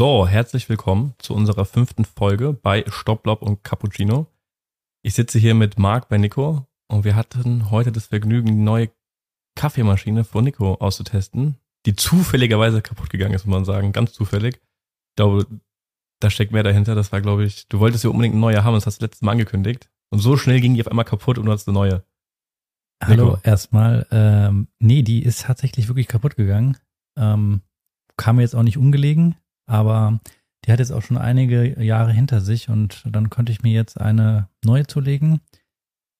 So, herzlich willkommen zu unserer fünften Folge bei Stopplob und Cappuccino. Ich sitze hier mit Marc bei Nico und wir hatten heute das Vergnügen, die neue Kaffeemaschine von Nico auszutesten, die zufälligerweise kaputt gegangen ist, muss man sagen, ganz zufällig. Ich glaube, da steckt mehr dahinter. Das war, glaube ich, du wolltest ja unbedingt eine neue haben, das hast du letztes Mal angekündigt. Und so schnell ging die auf einmal kaputt und du hast eine neue. Hallo, Nico. erstmal. Ähm, nee, die ist tatsächlich wirklich kaputt gegangen. Ähm, kam mir jetzt auch nicht ungelegen, aber die hat jetzt auch schon einige Jahre hinter sich und dann konnte ich mir jetzt eine neue zulegen.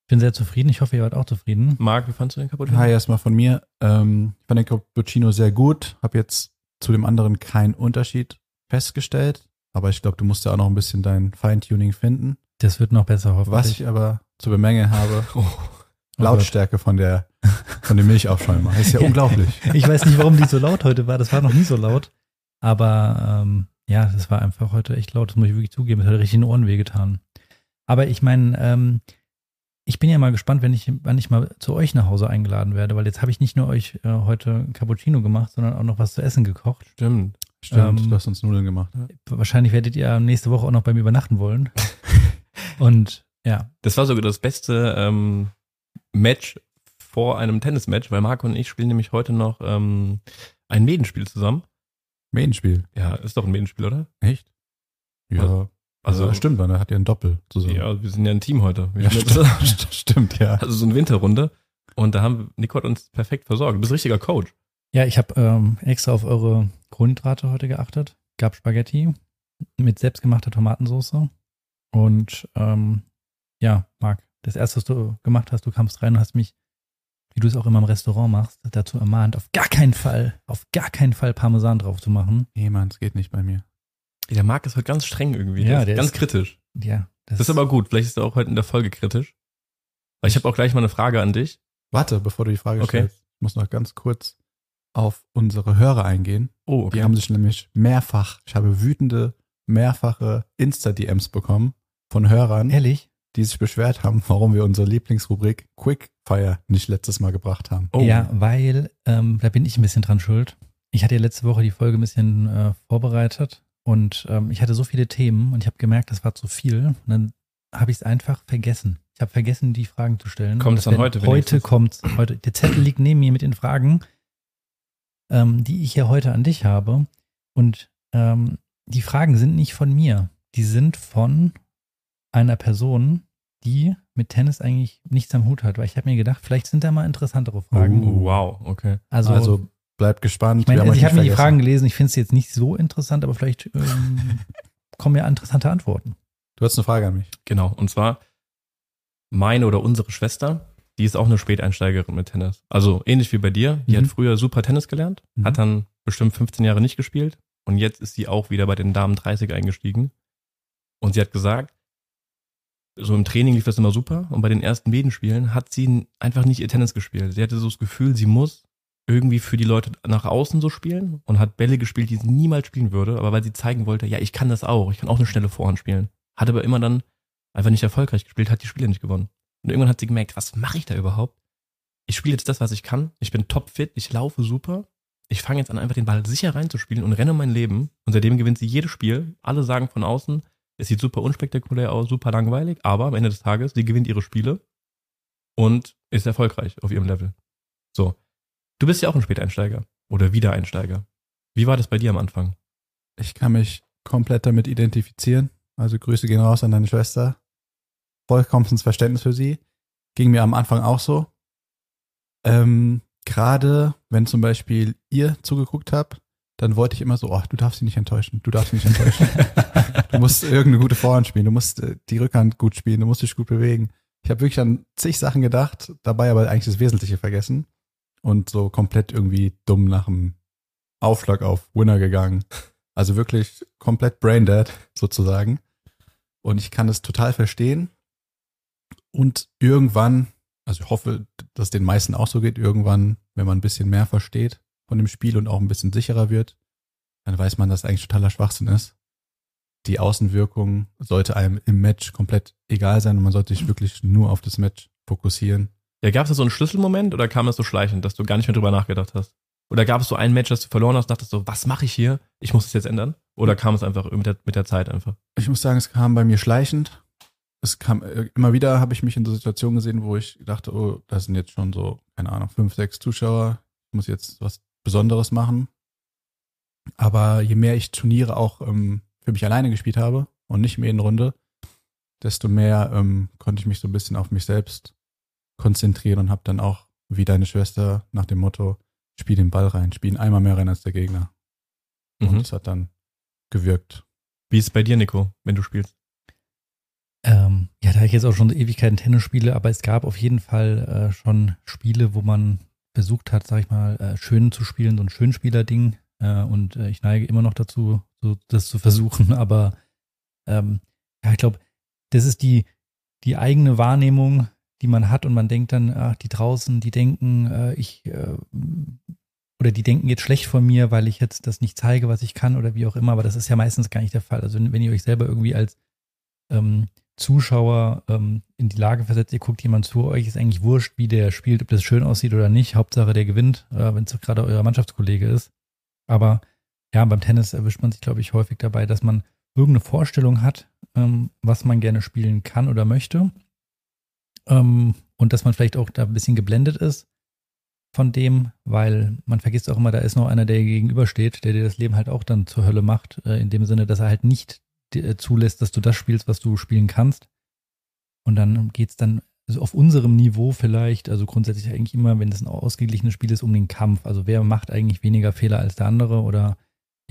Bin sehr zufrieden. Ich hoffe, ihr wart auch zufrieden. Marc, wie fandst du den kaputt? Hi erstmal von mir. Ähm, ich fand den Cappuccino sehr gut. Habe jetzt zu dem anderen keinen Unterschied festgestellt. Aber ich glaube, du musst ja auch noch ein bisschen dein Feintuning finden. Das wird noch besser, hoffentlich. Was ich aber zu bemängeln habe, Oh, Oh Lautstärke von der von dem Milchaufschäumer. Das ist ja Ja. unglaublich. Ich weiß nicht, warum die so laut heute war. Das war noch nie so laut. Aber ähm, ja, das war einfach heute echt laut. Das muss ich wirklich zugeben. Das hat richtig in den Ohren wehgetan. Aber ich meine, ähm, ich bin ja mal gespannt, wenn ich, wann ich mal zu euch nach Hause eingeladen werde, weil jetzt habe ich nicht nur euch äh, heute Cappuccino gemacht, sondern auch noch was zu essen gekocht. stimmt. Stimmt, Ähm, du hast uns Nudeln gemacht. Ne? Wahrscheinlich werdet ihr nächste Woche auch noch bei mir übernachten wollen. Und ja, Das war sogar das beste ähm, Match vor einem Tennismatch, weil Marco und ich spielen nämlich heute noch ähm, ein Medenspiel zusammen. Medienspiel. Ja, ist doch ein Medenspiel, oder? Echt? Ja. Also, Also stimmt, weil da hat ihr ein Doppel zusammen. Ja, wir sind ja ein Team heute. Wir Ja, stimmt, stimmt, ja. also so eine Winterrunde. Und da haben Nico hat uns perfekt versorgt. Du bist richtiger Coach. Ja, ich habe ähm, extra auf eure Kohlenhydrate heute geachtet. Gab Spaghetti mit selbstgemachter Tomatensauce. Und ähm, ja, Marc, das erste, was du gemacht hast, du kamst rein und hast mich, wie du es auch immer im Restaurant machst, dazu ermahnt, auf gar keinen Fall, auf gar keinen Fall Parmesan drauf zu machen. Nee, Mann, es geht nicht bei mir. Der Marc ist heute ganz streng irgendwie. Ja, der der ist ganz ist- kritisch. Ja, Das ist aber gut. Vielleicht ist er auch heute in der Folge kritisch. Weil ich habe auch gleich mal eine Frage an dich. Warte, bevor du die Frage Okay. stellst. Ich muss noch ganz kurz auf unsere Hörer eingehen. Oh, Die haben sich nämlich mehrfach, ich habe wütende, mehrfache Insta-DMs bekommen von Hörern, ehrlich. Die sich beschwert haben, warum wir unsere Lieblingsrubrik Quickfire nicht letztes Mal gebracht haben. Oh. Ja, weil, ähm, da bin ich ein bisschen dran schuld. Ich hatte ja letzte Woche die Folge ein bisschen äh, vorbereitet und ähm, ich hatte so viele Themen und ich habe gemerkt, das war zu viel. Und dann habe ich es einfach vergessen. Ich habe vergessen, die Fragen zu stellen. Kommt es dann heute Heute kommt heute. Der Zettel liegt neben mir mit den Fragen, ähm, die ich ja heute an dich habe. Und ähm, die Fragen sind nicht von mir. Die sind von einer Person, die mit Tennis eigentlich nichts am Hut hat. Weil ich habe mir gedacht, vielleicht sind da mal interessantere Fragen. Oh, wow, okay. Also, Also, bleibt gespannt. ich haben also ich habe mir die. Fragen gelesen. Ich finde es jetzt nicht so interessant, aber vielleicht ähm, kommen ja interessante Antworten. Du hast eine Frage an mich. Genau. Und zwar meine oder unsere Schwester, die ist auch eine Späteinsteigerin mit Tennis. Also ähnlich wie bei dir. Die Mhm. hat früher super Tennis gelernt, Mhm. hat dann bestimmt 15 Jahre nicht gespielt und jetzt ist sie auch wieder bei den Damen 30 eingestiegen. Und sie hat gesagt, so im Training lief das immer super und bei den ersten Medenspielen hat sie einfach nicht ihr Tennis gespielt. Sie hatte so das Gefühl, sie muss irgendwie für die Leute nach außen so spielen und hat Bälle gespielt, die sie niemals spielen würde, aber weil sie zeigen wollte, ja, ich kann das auch, ich kann auch eine schnelle Vorhand spielen. Hat aber immer dann einfach nicht erfolgreich gespielt, hat die Spiele nicht gewonnen. Und irgendwann hat sie gemerkt, was mache ich da überhaupt? Ich spiele jetzt das, was ich kann. Ich bin topfit, ich laufe super. Ich fange jetzt an, einfach den Ball sicher reinzuspielen und renne mein Leben. Und seitdem gewinnt sie jedes Spiel. Alle sagen von außen, es sieht super unspektakulär aus, super langweilig, aber am Ende des Tages, sie gewinnt ihre Spiele und ist erfolgreich auf ihrem Level. So. Du bist ja auch ein Späteinsteiger oder Wiedereinsteiger. Wie war das bei dir am Anfang? Ich kann mich komplett damit identifizieren. Also Grüße gehen raus an deine Schwester. Vollkommenes Verständnis für sie. Ging mir am Anfang auch so. Ähm, Gerade wenn zum Beispiel ihr zugeguckt habt, dann wollte ich immer so, oh, du darfst sie nicht enttäuschen, du darfst sie nicht enttäuschen. du musst irgendeine gute Vorhand spielen, du musst äh, die Rückhand gut spielen, du musst dich gut bewegen. Ich habe wirklich an zig Sachen gedacht, dabei aber eigentlich das Wesentliche vergessen und so komplett irgendwie dumm nach dem Aufschlag auf Winner gegangen. Also wirklich komplett braindead sozusagen. Und ich kann es total verstehen. Und irgendwann, also ich hoffe, dass es den meisten auch so geht, irgendwann, wenn man ein bisschen mehr versteht von dem Spiel und auch ein bisschen sicherer wird, dann weiß man, dass eigentlich totaler Schwachsinn ist. Die Außenwirkung sollte einem im Match komplett egal sein und man sollte sich wirklich nur auf das Match fokussieren. Ja, gab es da so einen Schlüsselmoment oder kam das so schleichend, dass du gar nicht mehr drüber nachgedacht hast? Oder gab es so ein Match, das du verloren hast, dachtest so, was mache ich hier? Ich muss es jetzt ändern? Oder kam es einfach mit der, mit der Zeit einfach? Ich muss sagen, es kam bei mir schleichend. Es kam äh, immer wieder, habe ich mich in so Situationen gesehen, wo ich dachte, oh, da sind jetzt schon so, keine Ahnung, fünf, sechs Zuschauer. Ich muss jetzt was Besonderes machen. Aber je mehr ich Turniere auch ähm, für mich alleine gespielt habe und nicht mehr in Runde, desto mehr ähm, konnte ich mich so ein bisschen auf mich selbst konzentrieren und habe dann auch, wie deine Schwester, nach dem Motto, spiel den Ball rein, spiel ihn einmal mehr rein als der Gegner. Und Mhm. es hat dann gewirkt. Wie ist es bei dir, Nico, wenn du spielst? Ähm, ja, da ich jetzt auch schon Ewigkeiten Tennis spiele, aber es gab auf jeden Fall äh, schon Spiele, wo man versucht hat, sag ich mal, äh, schön zu spielen, so ein Schönspieler-Ding. Äh, und äh, ich neige immer noch dazu, so, das zu versuchen. Aber ähm, ja, ich glaube, das ist die, die eigene Wahrnehmung, die man hat und man denkt dann, ach, die draußen, die denken, äh, ich äh, oder die denken jetzt schlecht von mir, weil ich jetzt das nicht zeige, was ich kann oder wie auch immer, aber das ist ja meistens gar nicht der Fall. Also wenn ihr euch selber irgendwie als ähm, Zuschauer ähm, in die Lage versetzt, ihr guckt jemand zu, euch ist eigentlich wurscht, wie der spielt, ob das schön aussieht oder nicht. Hauptsache der gewinnt, äh, wenn es gerade euer Mannschaftskollege ist. Aber ja, beim Tennis erwischt man sich, glaube ich, häufig dabei, dass man irgendeine Vorstellung hat, ähm, was man gerne spielen kann oder möchte. Ähm, und dass man vielleicht auch da ein bisschen geblendet ist von dem, weil man vergisst auch immer, da ist noch einer, der gegenübersteht, der dir das Leben halt auch dann zur Hölle macht, äh, in dem Sinne, dass er halt nicht dir zulässt, dass du das spielst, was du spielen kannst. Und dann geht's dann also auf unserem Niveau vielleicht, also grundsätzlich eigentlich immer, wenn es ein ausgeglichenes Spiel ist, um den Kampf. Also wer macht eigentlich weniger Fehler als der andere oder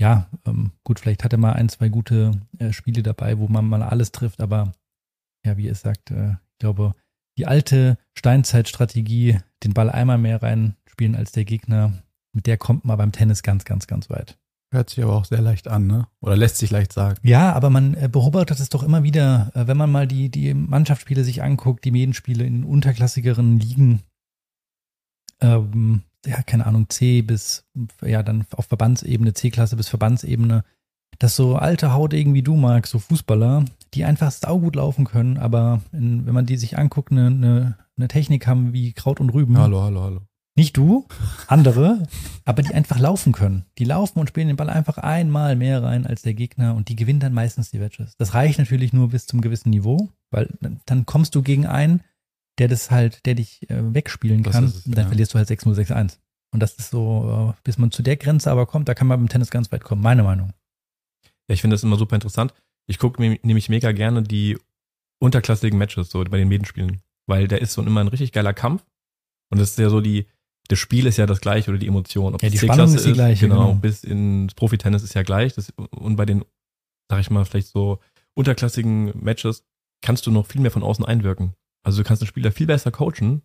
ja, ähm, gut, vielleicht hat er mal ein, zwei gute äh, Spiele dabei, wo man mal alles trifft, aber ja, wie ihr sagt, äh, ich glaube, die alte Steinzeitstrategie, den Ball einmal mehr reinspielen als der Gegner, mit der kommt man beim Tennis ganz, ganz, ganz weit. Hört sich aber auch sehr leicht an, ne? Oder lässt sich leicht sagen. Ja, aber man äh, beobachtet es doch immer wieder, äh, wenn man mal die, die Mannschaftsspiele sich anguckt, die Medenspiele in unterklassigeren Ligen, ähm, ja, keine Ahnung, C bis, ja, dann auf Verbandsebene, C-Klasse bis Verbandsebene, dass so alte Haudegen wie du magst, so Fußballer, die einfach saugut laufen können, aber in, wenn man die sich anguckt, eine, eine, eine Technik haben wie Kraut und Rüben. Hallo, hallo, hallo. Nicht du, andere, aber die einfach laufen können. Die laufen und spielen den Ball einfach einmal mehr rein als der Gegner und die gewinnen dann meistens die Matches. Das reicht natürlich nur bis zum gewissen Niveau, weil dann- kommst du gegen einen, der das halt, der dich äh, wegspielen kann, es, und dann ja. verlierst du halt 6-0, 6-1. Und das ist so, äh, bis man zu der Grenze aber kommt, da kann man beim Tennis ganz weit kommen, meine Meinung. Ja, ich finde das immer super interessant. Ich gucke mir nämlich mega gerne die unterklassigen Matches, so bei den Medenspielen. Weil da ist so immer ein richtig geiler Kampf. Und das ist ja so die, das Spiel ist ja das gleiche oder die Emotion. Ob Ja, es die Spannung ist die gleiche, Genau, genau. bis ins Profitennis ist ja gleich. Das, und bei den, sag ich mal, vielleicht so unterklassigen Matches kannst du noch viel mehr von außen einwirken. Also du kannst den Spieler viel besser coachen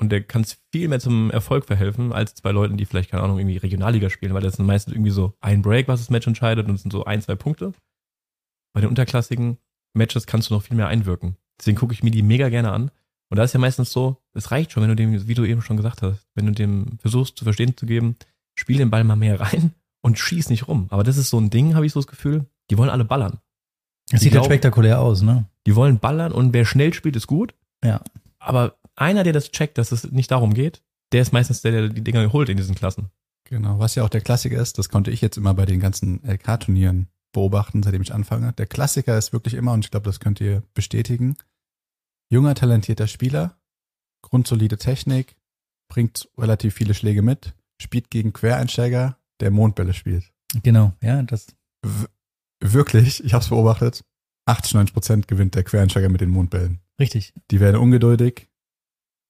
und der kann viel mehr zum Erfolg verhelfen, als zwei Leuten, die vielleicht, keine Ahnung, irgendwie Regionalliga spielen, weil das sind meistens irgendwie so ein Break, was das Match entscheidet und es sind so ein, zwei Punkte. Bei den unterklassigen Matches kannst du noch viel mehr einwirken. Deswegen gucke ich mir die mega gerne an. Und da ist ja meistens so, es reicht schon, wenn du dem, wie du eben schon gesagt hast, wenn du dem versuchst zu verstehen zu geben, spiel den Ball mal mehr rein und schieß nicht rum. Aber das ist so ein Ding, habe ich so das Gefühl, die wollen alle ballern. Das Ich sieht halt spektakulär aus, ne? Die wollen ballern und wer schnell spielt, ist gut. Ja. Aber einer, der das checkt, dass es nicht darum geht, der ist meistens der, der die Dinger holt in diesen Klassen. Genau, was ja auch der Klassiker ist, das konnte ich jetzt immer bei den ganzen LK-Turnieren beobachten, seitdem ich anfange. Der Klassiker ist wirklich immer, und ich glaube, das könnt ihr bestätigen, junger, talentierter Spieler, grundsolide Technik, bringt relativ viele Schläge mit, spielt gegen Quereinsteiger, der Mondbälle spielt. Genau, ja, das, W wirklich, ich habe es beobachtet, 80, 90 Prozent gewinnt der Quereinsteiger mit den Mondbällen. richtig. Die werden ungeduldig,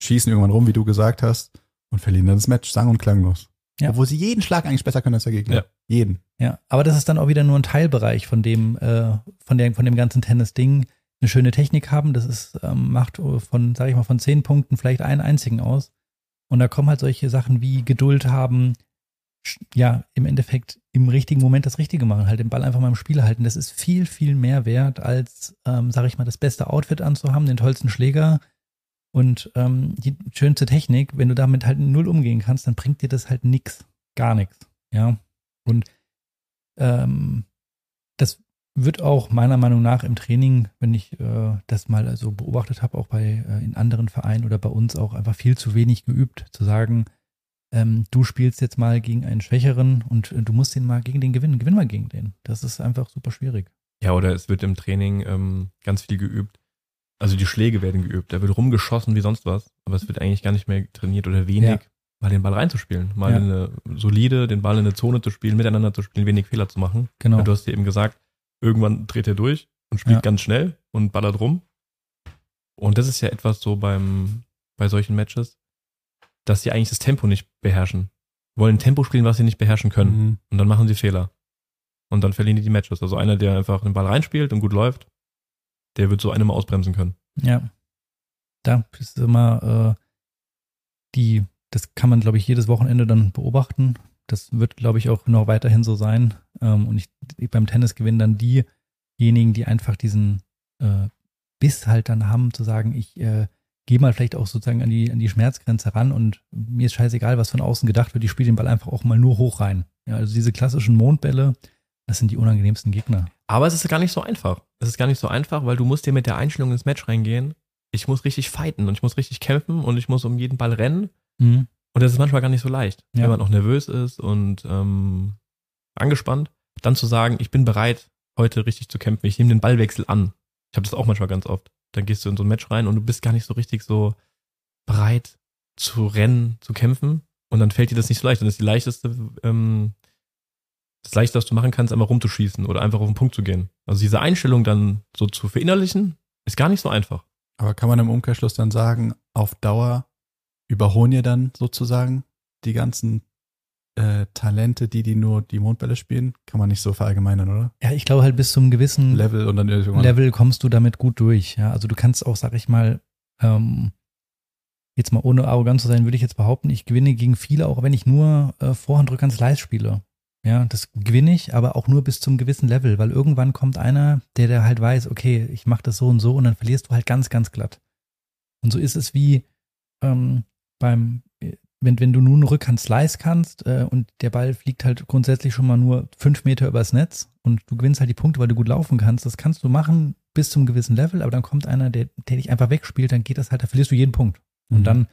schießen irgendwann rum, wie du gesagt hast, und verlieren dann das Match sang- und klanglos. Ja. Obwohl sie jeden Schlag eigentlich besser können als der Gegner. Ja. Jeden. Ja, aber das ist dann auch wieder nur ein Teilbereich von dem, äh, von, der, von dem ganzen Tennis-Ding. Eine schöne Technik haben, das ist, ähm, macht von, sag ich mal, von zehn Punkten vielleicht einen einzigen aus. Und da kommen halt solche Sachen wie Geduld haben, ja, im Endeffekt im richtigen Moment das Richtige machen, halt den Ball einfach mal im Spiel halten. Das ist viel, viel mehr wert, als, ähm, sag ich mal, das beste Outfit anzuhaben, den tollsten Schläger und ähm, die schönste Technik. Wenn du damit halt null umgehen kannst, dann bringt dir das halt nix. Gar nichts. Ja. Und ähm, das wird auch meiner Meinung nach im Training, wenn ich äh, das mal so beobachtet habe, auch bei äh, in anderen Vereinen oder bei uns auch einfach viel zu wenig geübt, zu sagen, ähm, du spielst jetzt mal gegen einen Schwächeren und äh, du musst den mal gegen den gewinnen. Gewinn mal gegen den. Das ist einfach super schwierig. Ja, oder es wird im Training ähm, ganz viel geübt. Also die Schläge werden geübt. Da wird rumgeschossen wie sonst was. Aber es wird eigentlich gar nicht mehr trainiert oder wenig, Ja. mal den Ball reinzuspielen. Mal Ja. eine solide, den Ball in eine Zone zu spielen, miteinander zu spielen, wenig Fehler zu machen. Genau. Weil Du hast dir eben gesagt, irgendwann dreht er durch und spielt Ja. ganz schnell und ballert rum. Und das ist ja etwas so beim, bei solchen Matches, dass sie eigentlich das Tempo nicht beherrschen. Wollen Tempo spielen, was sie nicht beherrschen können. Mhm. Und dann machen sie Fehler. Und dann verlieren die die Matches. Also einer, der einfach den Ball reinspielt und gut läuft, der wird so eine mal ausbremsen können. Ja. Da ist immer äh, die, das kann man, glaube ich, jedes Wochenende dann beobachten. Das wird, glaube ich, auch noch weiterhin so sein. Ähm, und ich, beim Tennis gewinnen dann diejenigen, die einfach diesen äh, Biss halt dann haben, zu sagen, ich äh, gehe mal vielleicht auch sozusagen an die, an die Schmerzgrenze ran und mir ist scheißegal, was von außen gedacht wird. Ich spiele den Ball einfach auch mal nur hoch rein. Ja, also diese klassischen Mondbälle, das sind die unangenehmsten Gegner. Aber es ist gar nicht so einfach. Es ist gar nicht so einfach, weil du musst dir mit der Einstellung ins Match reingehen. Ich muss richtig fighten und ich muss richtig kämpfen und ich muss um jeden Ball rennen. Mhm. Und das ist manchmal gar nicht so leicht, Ja. wenn man auch nervös ist und ähm, angespannt. Dann zu sagen, ich bin bereit, heute richtig zu kämpfen. Ich nehme den Ballwechsel an. Ich habe das auch manchmal ganz oft. Dann gehst du in so ein Match rein und du bist gar nicht so richtig so bereit zu rennen, zu kämpfen. Und dann fällt dir das nicht so leicht. Das ist die leichteste, ähm, das leichteste, was du machen kannst, einfach rumzuschießen oder einfach auf den Punkt zu gehen. Also diese Einstellung dann so zu verinnerlichen, ist gar nicht so einfach. Aber kann man im Umkehrschluss dann sagen, auf Dauer überholen ihr dann sozusagen die ganzen äh, Talente, die die nur die Mondbälle spielen? Kann man nicht so verallgemeinern, oder? Ja, ich glaube halt bis zum gewissen Level und dann irgendwann. Level kommst du damit gut durch. Ja, also du kannst auch, sag ich mal, ähm, jetzt mal ohne arrogant zu sein, würde ich jetzt behaupten, ich gewinne gegen viele, auch wenn ich nur äh, Vorhandrücker ans Slice spiele. Ja, das gewinne ich, aber auch nur bis zum gewissen Level, weil irgendwann kommt einer, der der halt weiß, okay, ich mache das so und so und dann verlierst du halt ganz, ganz glatt. Und so ist es wie ähm, beim, wenn, wenn du nun einen Rückhand Slice kannst äh, und der Ball fliegt halt grundsätzlich schon mal nur fünf Meter übers Netz und du gewinnst halt die Punkte, weil du gut laufen kannst, das kannst du machen bis zum gewissen Level, aber dann kommt einer, der, der dich einfach wegspielt, dann geht das halt, da verlierst du jeden Punkt. Und Mhm. dann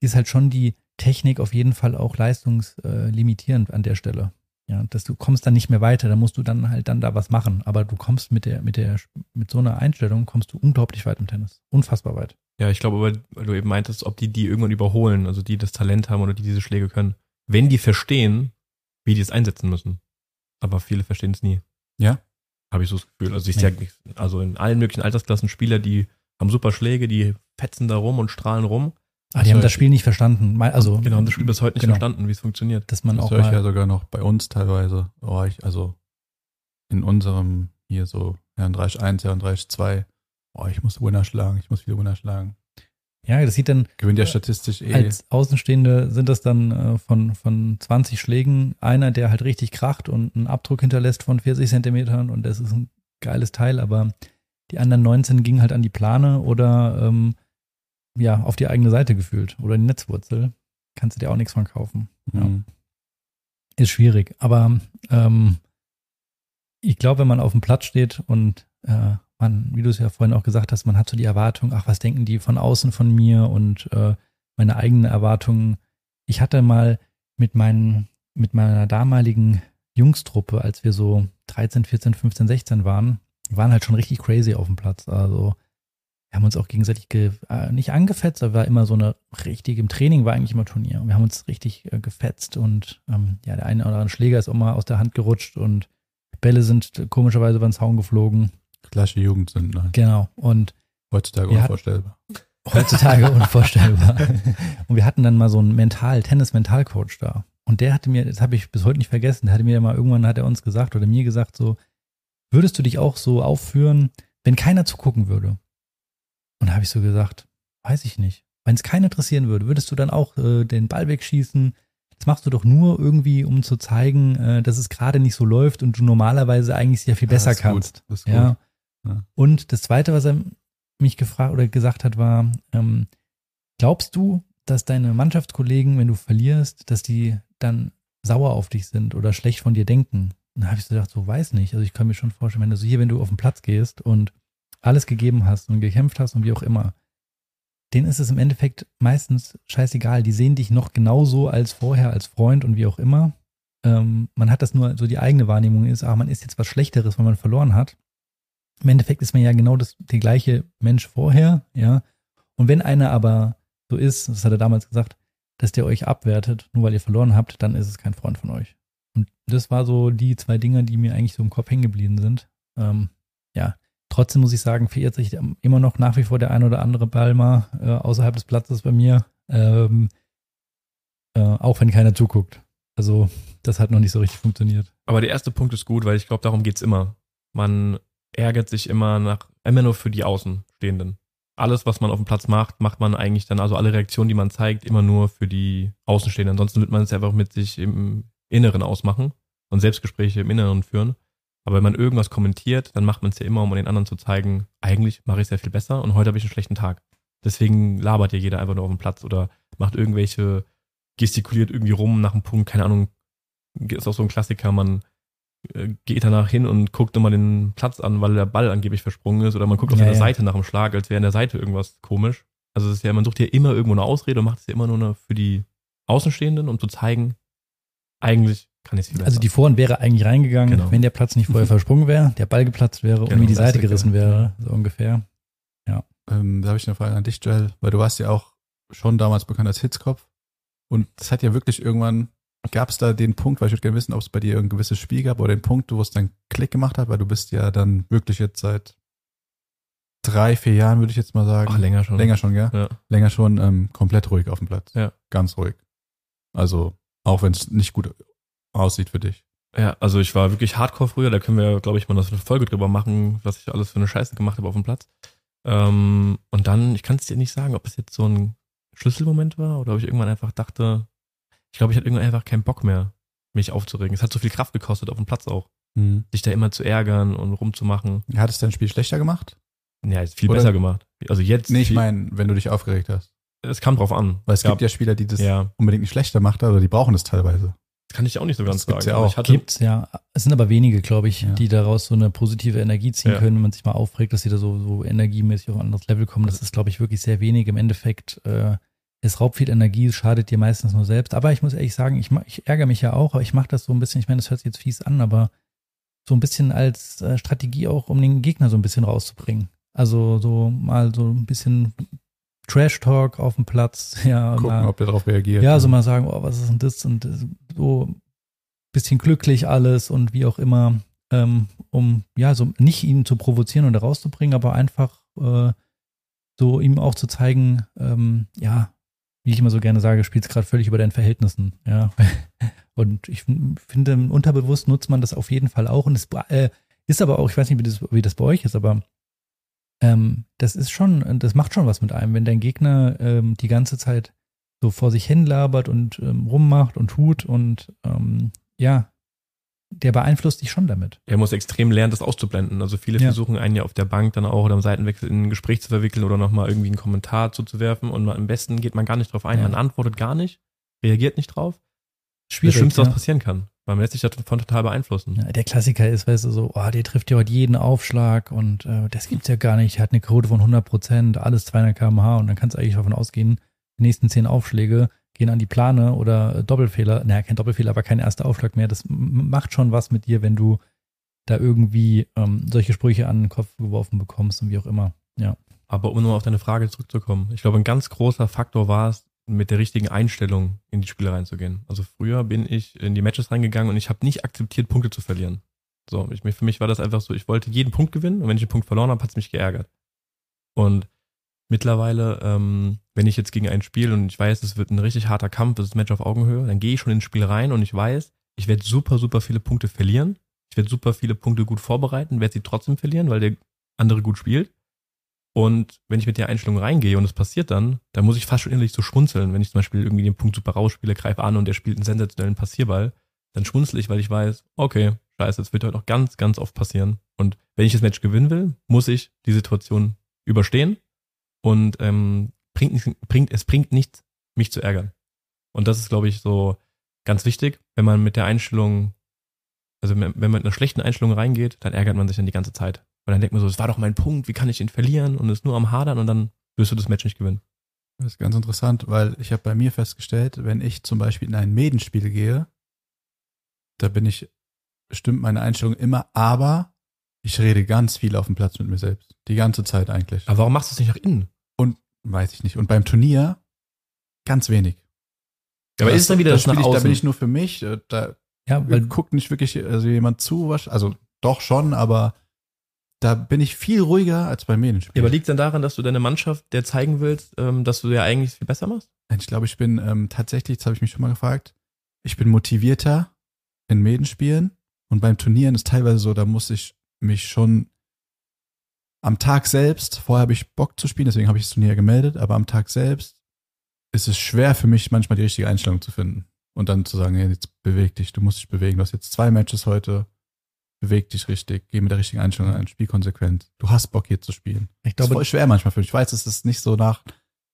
ist halt schon die Technik auf jeden Fall auch leistungslimitierend an der Stelle. Ja, dass du kommst dann nicht mehr weiter, da musst du dann halt dann da was machen. Aber du kommst mit der, mit der, mit so einer Einstellung kommst du unglaublich weit im Tennis. Unfassbar weit. Ja, ich glaube aber, weil du eben meintest, ob die die irgendwann überholen, also die das Talent haben oder die diese Schläge können. Wenn die verstehen, wie die es einsetzen müssen. Aber viele verstehen es nie. Ja. Habe ich so das Gefühl. Also ich Nee. sag nicht, also in allen möglichen Altersklassen Spieler, die haben super Schläge, die fetzen da rum und strahlen rum. Ah, die Das haben das Spiel nicht verstanden. Also, genau, haben das Spiel bis heute nicht genau. verstanden, wie es funktioniert. dass man Das auch höre ich ja sogar noch bei uns teilweise. Oh, ich, also in unserem hier so Herrn Reich 1, Herrn Reich 2. Oh, ich muss Winner schlagen, ich muss viele Winner schlagen. ja, das sieht dann Gewinnt ja statistisch eh. als Außenstehende sind das dann äh, von, von 20 Schlägen einer, der halt richtig kracht und einen Abdruck hinterlässt von 40 Zentimetern und das ist ein geiles Teil, aber die anderen 19 gingen halt an die Plane oder ähm, ja, auf die eigene Seite gefühlt oder die Netzwurzel. Kannst du dir auch nichts von kaufen. Ja. Mhm. Ist schwierig. Aber ähm, ich glaube, wenn man auf dem Platz steht und äh, man, wie du es ja vorhin auch gesagt hast, man hat so die Erwartung, ach, was denken die von außen von mir und äh, meine eigenen Erwartungen. Ich hatte mal mit meinen, mit meiner damaligen Jungstruppe, als wir so 13, 14, 15, 16 waren, waren halt schon richtig crazy auf dem Platz. Also wir haben uns auch gegenseitig ge äh, nicht angefetzt, aber war immer so eine richtig, im Training war eigentlich immer Turnier. Wir haben uns richtig äh, gefetzt und ähm, ja, der eine oder andere Schläger ist auch mal aus der Hand gerutscht und Bälle sind komischerweise über den Zaun geflogen. Gleiche Jugend sind ne? Genau. Und heutzutage unvorstellbar. heutzutage unvorstellbar. Und wir hatten dann mal so einen Mental, Tennis-Mental-Coach da. Und der hatte mir, das habe ich bis heute nicht vergessen, der hatte mir mal irgendwann, hat er uns gesagt oder mir gesagt, so, würdest du dich auch so aufführen, wenn keiner zugucken würde? Und da habe ich so gesagt, weiß ich nicht. Wenn es keinen interessieren würde, würdest du dann auch äh, den Ball wegschießen? Das machst du doch nur irgendwie, um zu zeigen, äh, dass es gerade nicht so läuft und du normalerweise eigentlich sehr viel besser Ja, gut, kannst. gut. Ja. Und das Zweite, was er mich gefragt oder gesagt hat, war, ähm, glaubst du, dass deine Mannschaftskollegen, wenn du verlierst, dass die dann sauer auf dich sind oder schlecht von dir denken? Und da habe ich so gedacht, so weiß nicht. Also ich kann mir schon vorstellen, wenn du so hier, wenn du auf den Platz gehst und alles gegeben hast und gekämpft hast und wie auch immer, denen ist es im Endeffekt meistens scheißegal. Die sehen dich noch genauso als vorher, als Freund und wie auch immer. Ähm, man hat das nur, so die eigene Wahrnehmung ist, ah, man ist jetzt was Schlechteres, weil man verloren hat. Im Endeffekt ist man ja genau das, der gleiche Mensch vorher, ja. Und wenn einer aber so ist, das hat er damals gesagt, dass der euch abwertet, nur weil ihr verloren habt, dann ist es kein Freund von euch. Und das war so die zwei Dinge, die mir eigentlich so im Kopf hängen geblieben sind. Ähm, ja, trotzdem muss ich sagen, verirrt sich immer noch nach wie vor der ein oder andere mal äh, außerhalb des Platzes bei mir, ähm, äh, auch wenn keiner zuguckt. Also das hat noch nicht so richtig funktioniert. Aber der erste Punkt ist gut, weil ich glaube, darum geht's immer. Man ärgert sich immer nach, immer nur für die Außenstehenden. Alles, was man auf dem Platz macht, macht man eigentlich dann, also alle Reaktionen, die man zeigt, immer nur für die Außenstehenden. Ansonsten wird man es einfach mit sich im Inneren ausmachen und Selbstgespräche im Inneren führen. Aber wenn man irgendwas kommentiert, dann macht man es ja immer, um den anderen zu zeigen, eigentlich mache ich es ja viel besser und heute habe ich einen schlechten Tag. Deswegen labert ja jeder einfach nur auf dem Platz oder macht irgendwelche, gestikuliert irgendwie rum nach einem Punkt, keine Ahnung, ist auch so ein Klassiker, man geht danach hin und guckt nochmal den Platz an, weil der Ball angeblich versprungen ist oder man guckt auf Ja, der ja. Seite nach dem Schlag, als wäre an der Seite irgendwas komisch. Also es ist ja, man sucht ja immer irgendwo eine Ausrede und macht es ja immer nur für die Außenstehenden, um zu zeigen, eigentlich kann ich es viel besser. Also die Vorhand wäre eigentlich reingegangen, Genau. wenn der Platz nicht vorher versprungen wäre, der Ball geplatzt wäre und Genau, mir die Seite gerissen wäre, so ungefähr. Ähm, da habe ich eine Frage an dich, Joel, weil du warst ja auch schon damals bekannt als Hitzkopf. Und das hat ja wirklich irgendwann, gab es da den Punkt, weil ich würde gerne wissen, ob es bei dir ein gewisses Spiel gab oder den Punkt, wo es dann Klick gemacht hat, weil du bist ja dann wirklich jetzt seit drei, vier Jahren, würde ich jetzt mal sagen. Ach, länger schon. Länger schon, gell? Ja. Länger schon ähm, komplett ruhig auf dem Platz. Ja. Ganz ruhig. Also, auch wenn es nicht gut aussieht für dich. Ja, also ich war wirklich hardcore früher, da können wir, glaube ich, mal eine Folge drüber machen, was ich alles für eine Scheiße gemacht habe auf dem Platz. Ähm, und dann, ich kann es dir nicht sagen, ob es jetzt so ein Schlüsselmoment war oder ob ich irgendwann einfach dachte, ich glaube, ich hatte irgendwann einfach keinen Bock mehr, mich aufzuregen. Es hat so viel Kraft gekostet auf dem Platz auch, sich da immer zu ärgern und rumzumachen. Hat es dein Spiel schlechter gemacht? Ja, ist viel Oder- besser gemacht. Also jetzt, Nee, ich meine, wenn du dich aufgeregt hast. es kam drauf an. Weil es gab- gibt ja Spieler, die das ja, unbedingt nicht schlechter macht, aber die brauchen es teilweise. das kann ich auch nicht so ganz Das gibt's sagen. ja auch. Ich hatte, Gibt's, ja. Es sind aber wenige, glaube ich, Ja. die daraus so eine positive Energie ziehen Ja. können, wenn man sich mal aufregt, dass sie da so, so energiemäßig auf ein anderes Level kommen. Das ist, glaube ich, wirklich sehr wenig. Im Endeffekt, äh, es raubt viel Energie, es schadet dir meistens nur selbst. Aber ich muss ehrlich sagen, ich, ich ärgere mich ja auch, aber ich mache das so ein bisschen, ich meine, das hört sich jetzt fies an, aber so ein bisschen als äh, Strategie auch, um den Gegner so ein bisschen rauszubringen. Also so mal so ein bisschen Trash-Talk auf dem Platz, ja, Gucken, mal, ob der darauf reagiert. ja, so mal sagen, oh, was ist denn das und das, so bisschen glücklich alles und wie auch immer, ähm, um ja, so nicht ihn zu provozieren oder rauszubringen, aber einfach äh, so ihm auch zu zeigen, ähm, ja, wie ich immer so gerne sage, spielst gerade völlig über deinen Verhältnissen, ja. Und ich finde, unterbewusst nutzt man das auf jeden Fall auch. Und es äh, ist aber auch, ich weiß nicht, wie das, wie das bei euch ist, aber ähm, das ist schon, das macht schon was mit einem, wenn dein Gegner ähm, die ganze Zeit so vor sich hin labert und ähm, rummacht und tut und ähm, ja, der beeinflusst dich schon damit. Er muss extrem lernen, das auszublenden. Also viele Ja. versuchen einen ja auf der Bank dann auch oder am Seitenwechsel in ein Gespräch zu verwickeln oder nochmal irgendwie einen Kommentar zuzuwerfen und am besten geht man gar nicht drauf ein. Ja. Man antwortet gar nicht, reagiert nicht drauf. Das Schwierig. Schlimmste, was ja. passieren kann. Weil man lässt sich davon total beeinflussen. Ja, der Klassiker ist, weißt du, so, oh, der trifft ja heute jeden Aufschlag und äh, das gibt's ja gar nicht. Er hat eine Quote von 100 Prozent, alles 200 km/h und dann kannst du eigentlich davon ausgehen, die nächsten zehn Aufschläge gehen an die Plane oder äh, Doppelfehler. Naja, kein Doppelfehler, aber kein erster Aufschlag mehr. Das macht schon was mit dir, wenn du da irgendwie ähm, solche Sprüche an den Kopf geworfen bekommst und wie auch immer. Ja. Aber um nur auf deine Frage zurückzukommen, ich glaube, ein ganz großer Faktor war es, mit der richtigen Einstellung in die Spiele reinzugehen. Also früher bin ich in die Matches reingegangen und ich habe nicht akzeptiert, Punkte zu verlieren. So, ich, für mich war das einfach so, ich wollte jeden Punkt gewinnen und wenn ich einen Punkt verloren habe, hat es mich geärgert. Und mittlerweile, ähm, wenn ich jetzt gegen ein Spiel und ich weiß, es wird ein richtig harter Kampf, es ist ein Match auf Augenhöhe, dann gehe ich schon ins Spiel rein und ich weiß, ich werde super, super viele Punkte verlieren. Ich werde super viele Punkte gut vorbereiten, werde sie trotzdem verlieren, weil der andere gut spielt. Und wenn ich mit der Einstellung reingehe und es passiert dann, dann muss ich fast schon innerlich so schmunzeln, wenn ich zum Beispiel irgendwie den Punkt super rausspiele, greife an und der spielt einen sensationellen Passierball, dann schmunzel ich, weil ich weiß, okay, scheiße, das wird heute noch ganz, ganz oft passieren. Und wenn ich das Match gewinnen will, muss ich die Situation überstehen und ähm, bringt, bringt, es bringt nichts, mich zu ärgern. Und das ist, glaube ich, so ganz wichtig, wenn man mit der Einstellung, also wenn man mit einer schlechten Einstellung reingeht, dann ärgert man sich dann die ganze Zeit. Weil dann denkt man so, es war doch mein Punkt, wie kann ich ihn verlieren? Und ist nur am Hadern und dann wirst du das Match nicht gewinnen. Das ist ganz interessant, weil ich habe bei mir festgestellt, wenn ich zum Beispiel in ein Medenspiel gehe, da bin ich, stimmt meine Einstellung immer, aber ich rede ganz viel auf dem Platz mit mir selbst. Die ganze Zeit eigentlich. Aber warum machst du es nicht nach innen? Weiß ich nicht. Und beim Turnier ganz wenig. Ja, aber Das- ist dann wieder da das nach spiel ich, Da bin ich nur für mich. äh, Da Ja, weil guckt nicht wirklich also jemand zu. Also doch schon, aber da bin ich viel ruhiger als beim ja, Medenspiel. aber liegt dann daran, dass du deine Mannschaft der zeigen willst, ähm, dass du ja eigentlich viel besser machst? Ich glaube, ich bin ähm, tatsächlich, das habe ich mich schon mal gefragt, ich bin motivierter in Medenspielen und beim Turnieren ist teilweise so, da muss ich mich schon am Tag selbst, vorher habe ich Bock zu spielen, deswegen habe ich das Turnier gemeldet, aber am Tag selbst ist es schwer für mich, manchmal die richtige Einstellung zu finden und dann zu sagen, hey, jetzt beweg dich, du musst dich bewegen, du hast jetzt zwei Matches heute, beweg dich richtig, geh mit der richtigen Einstellung ein, spiel konsequent. Du hast Bock hier zu spielen. ich Das ist glaube, voll schwer manchmal für mich. Ich weiß, es ist nicht so nach,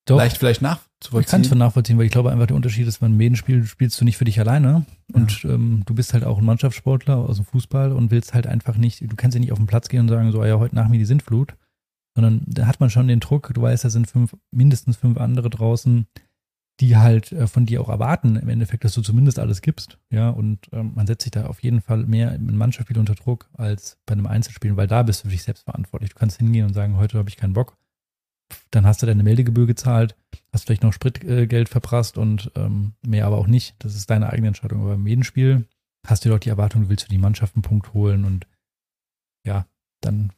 doch, leicht vielleicht ich kann nachzuvollziehen. es schon nachvollziehen, weil ich glaube einfach der Unterschied ist, beim Medenspiel spielst du nicht für dich alleine. Und ähm, du bist halt auch ein Mannschaftssportler aus dem Fußball und willst halt einfach nicht, du kannst ja nicht auf den Platz gehen und sagen, so, ah ja, heute nach mir die Sintflut, sondern da hat man schon den Druck, du weißt, da sind fünf, mindestens fünf andere draußen, die halt äh, von dir auch erwarten, im Endeffekt, dass du zumindest alles gibst, ja, und ähm, man setzt sich da auf jeden Fall mehr im Mannschaftsspiel unter Druck als bei einem Einzelspiel, weil da bist du für dich selbst verantwortlich. Du kannst hingehen und sagen, heute habe ich keinen Bock, dann hast du deine Meldegebühr gezahlt, hast vielleicht noch Spritgeld verprasst und ähm, mehr aber auch nicht. Das ist deine eigene Entscheidung. Aber im Medenspiel hast du doch die Erwartung, du willst für die Mannschaft einen Punkt holen und ja, dann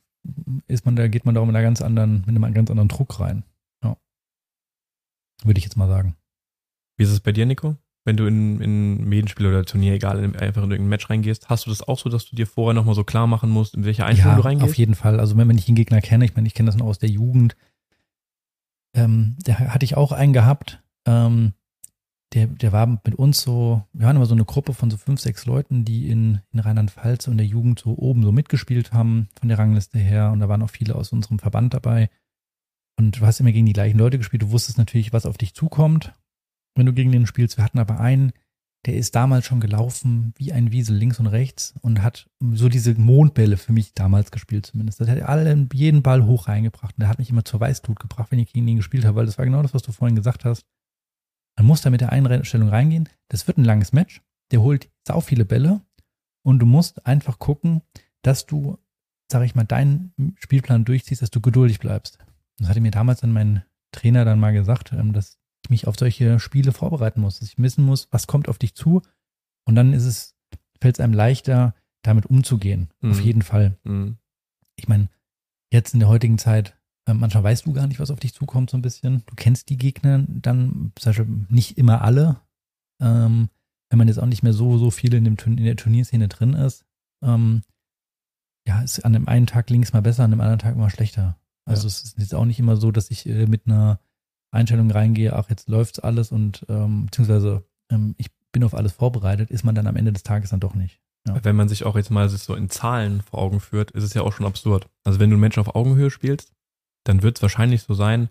ist man da, geht man da auch mit einer ganz anderen, mit einem ganz anderen Druck rein. Ja. Würde ich jetzt mal sagen. Wie ist es bei dir, Nico? Wenn du in, in Medenspiel oder Turnier, egal, in, einfach in irgendein Match reingehst, hast du das auch so, dass du dir vorher nochmal so klar machen musst, in welche Einstellung ja, du reingehst? auf jeden Fall. Also wenn, wenn ich den Gegner kenne, ich meine, ich kenne das noch aus der Jugend, ähm, da hatte ich auch einen gehabt, ähm, der, der war mit uns so, wir waren immer so eine Gruppe von so fünf, sechs Leuten, die in, in Rheinland-Pfalz und der Jugend so oben so mitgespielt haben, von der Rangliste her. Und da waren auch viele aus unserem Verband dabei. Und du hast immer gegen die gleichen Leute gespielt. Du wusstest natürlich, was auf dich zukommt, wenn du gegen den spielst. Wir hatten aber einen, der ist damals schon gelaufen wie ein Wiesel links und rechts und hat so diese Mondbälle für mich damals gespielt zumindest. Das hat alle jeden Ball hoch reingebracht und der hat mich immer zur Weißglut gebracht, wenn ich gegen ihn gespielt habe, weil das war genau das, was du vorhin gesagt hast. Man muss da mit der Einstellung reingehen. Das wird ein langes Match. Der holt sau viele Bälle und du musst einfach gucken, dass du, sag ich mal, deinen Spielplan durchziehst, dass du geduldig bleibst. Das hatte mir damals dann mein Trainer dann mal gesagt, ähm, dass mich auf solche Spiele vorbereiten muss, dass ich wissen muss, was kommt auf dich zu. Und dann ist es, fällt es einem leichter, damit umzugehen. Mhm. Auf jeden Fall. Mhm. Ich meine, jetzt in der heutigen Zeit, äh, manchmal weißt du gar nicht, was auf dich zukommt, so ein bisschen. Du kennst die Gegner dann, zum Beispiel nicht immer alle. Ähm, wenn man jetzt auch nicht mehr so, so viel in, dem, in der Turnierszene drin ist. Ähm, ja, ist an dem einen Tag links mal besser, an dem anderen Tag mal schlechter. Also Ja. es ist jetzt auch nicht immer so, dass ich äh, mit einer Einstellung reingehe, ach, jetzt läuft's alles und ähm, beziehungsweise ähm, ich bin auf alles vorbereitet, ist man dann am Ende des Tages dann doch nicht. Ja. Wenn man sich auch jetzt mal so in Zahlen vor Augen führt, ist es ja auch schon absurd. Also wenn du einen Menschen auf Augenhöhe spielst, dann wird es wahrscheinlich so sein,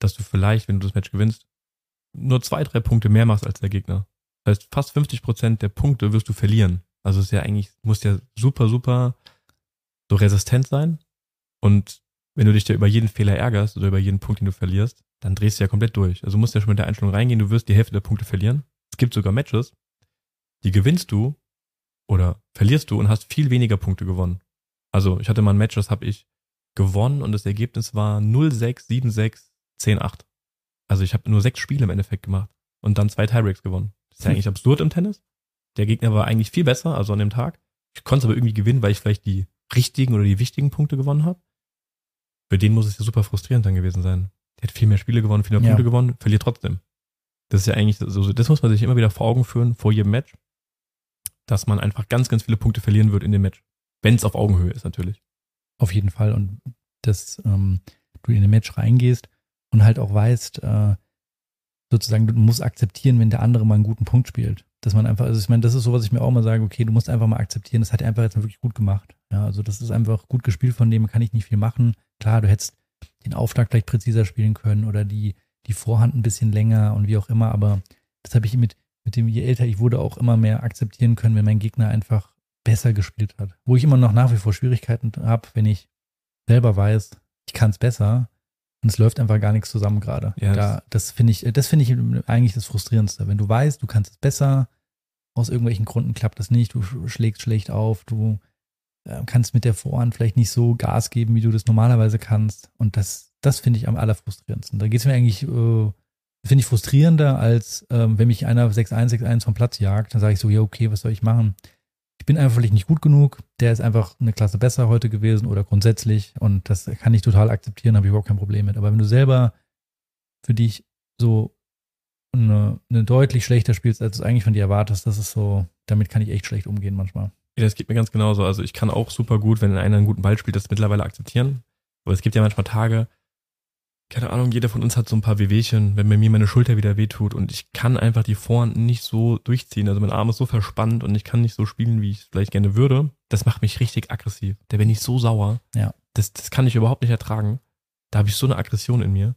dass du vielleicht, wenn du das Match gewinnst, nur zwei, drei Punkte mehr machst als der Gegner. Das heißt, fast 50 Prozent der Punkte wirst du verlieren. Also es ist ja eigentlich, muss ja super, super so resistent sein. Und wenn du dich da über jeden Fehler ärgerst oder über jeden Punkt, den du verlierst, dann drehst du ja komplett durch. Also du musst ja schon mit der Einstellung reingehen, du wirst die Hälfte der Punkte verlieren. Es gibt sogar Matches, die gewinnst du oder verlierst du und hast viel weniger Punkte gewonnen. Also ich hatte mal ein Match, das habe ich gewonnen und das Ergebnis war 0-6, 7-6, 10-8. Also ich habe nur sechs Spiele im Endeffekt gemacht und dann zwei Tiebreaks gewonnen. Das ist ja eigentlich absurd im Tennis. Der Gegner war eigentlich viel besser, also an dem Tag. Ich konnte es aber irgendwie gewinnen, weil ich vielleicht die richtigen oder die wichtigen Punkte gewonnen habe. Für den muss es ja super frustrierend dann gewesen sein. Der hat viel mehr Spiele gewonnen, viel mehr Ja. Punkte gewonnen, verliert trotzdem. Das ist ja eigentlich so, das muss man sich immer wieder vor Augen führen, vor jedem Match, dass man einfach ganz, ganz viele Punkte verlieren wird in dem Match. Wenn es auf Augenhöhe ist, natürlich. Auf jeden Fall. Und dass ähm, du in ein Match reingehst und halt auch weißt, äh, sozusagen, du musst akzeptieren, wenn der andere mal einen guten Punkt spielt. Dass man einfach, also ich meine, das ist so, was ich mir auch mal sage, okay, du musst einfach mal akzeptieren, das hat er einfach jetzt wirklich gut gemacht. Ja, also das ist einfach gut gespielt, von dem kann ich nicht viel machen. Klar, du hättest den Aufschlag vielleicht präziser spielen können oder die, die Vorhand ein bisschen länger und wie auch immer, aber das habe ich mit, mit dem, je älter ich wurde, auch immer mehr akzeptieren können, wenn mein Gegner einfach besser gespielt hat. Wo ich immer noch nach wie vor Schwierigkeiten habe, wenn ich selber weiß, ich kann es besser Und es läuft einfach gar nichts zusammen gerade. Ja, da, das finde ich, das finde ich eigentlich das Frustrierendste. Wenn du weißt, du kannst es besser, aus irgendwelchen Gründen klappt das nicht, du sch- schlägst schlecht auf, du kannst mit der Vorhand vielleicht nicht so Gas geben, wie du das normalerweise kannst. Und das, das finde ich am allerfrustrierendsten. Da geht es mir eigentlich, äh, finde ich frustrierender, als ähm, wenn mich einer 6-1, 6-1 vom Platz jagt, dann sage ich so, ja, okay, was soll ich machen? Ich bin einfach vielleicht nicht gut genug, der ist einfach eine Klasse besser heute gewesen oder grundsätzlich und das kann ich total akzeptieren, habe ich überhaupt kein Problem mit. Aber wenn du selber für dich so eine, eine deutlich schlechter spielst, als du es eigentlich von dir erwartest, das ist so, damit kann ich echt schlecht umgehen manchmal. Ja, das geht mir ganz genauso. Also ich kann auch super gut, wenn einer einen guten Ball spielt, das mittlerweile akzeptieren. Aber es gibt ja manchmal Tage, keine Ahnung, jeder von uns hat so ein paar Wehwehchen, wenn bei mir meine Schulter wieder wehtut und ich kann einfach die Vorhand nicht so durchziehen. Also mein Arm ist so verspannt und ich kann nicht so spielen, wie ich es vielleicht gerne würde. Das macht mich richtig aggressiv. Da bin ich so sauer. Ja. Das, das kann ich überhaupt nicht ertragen. Da habe ich so eine Aggression in mir.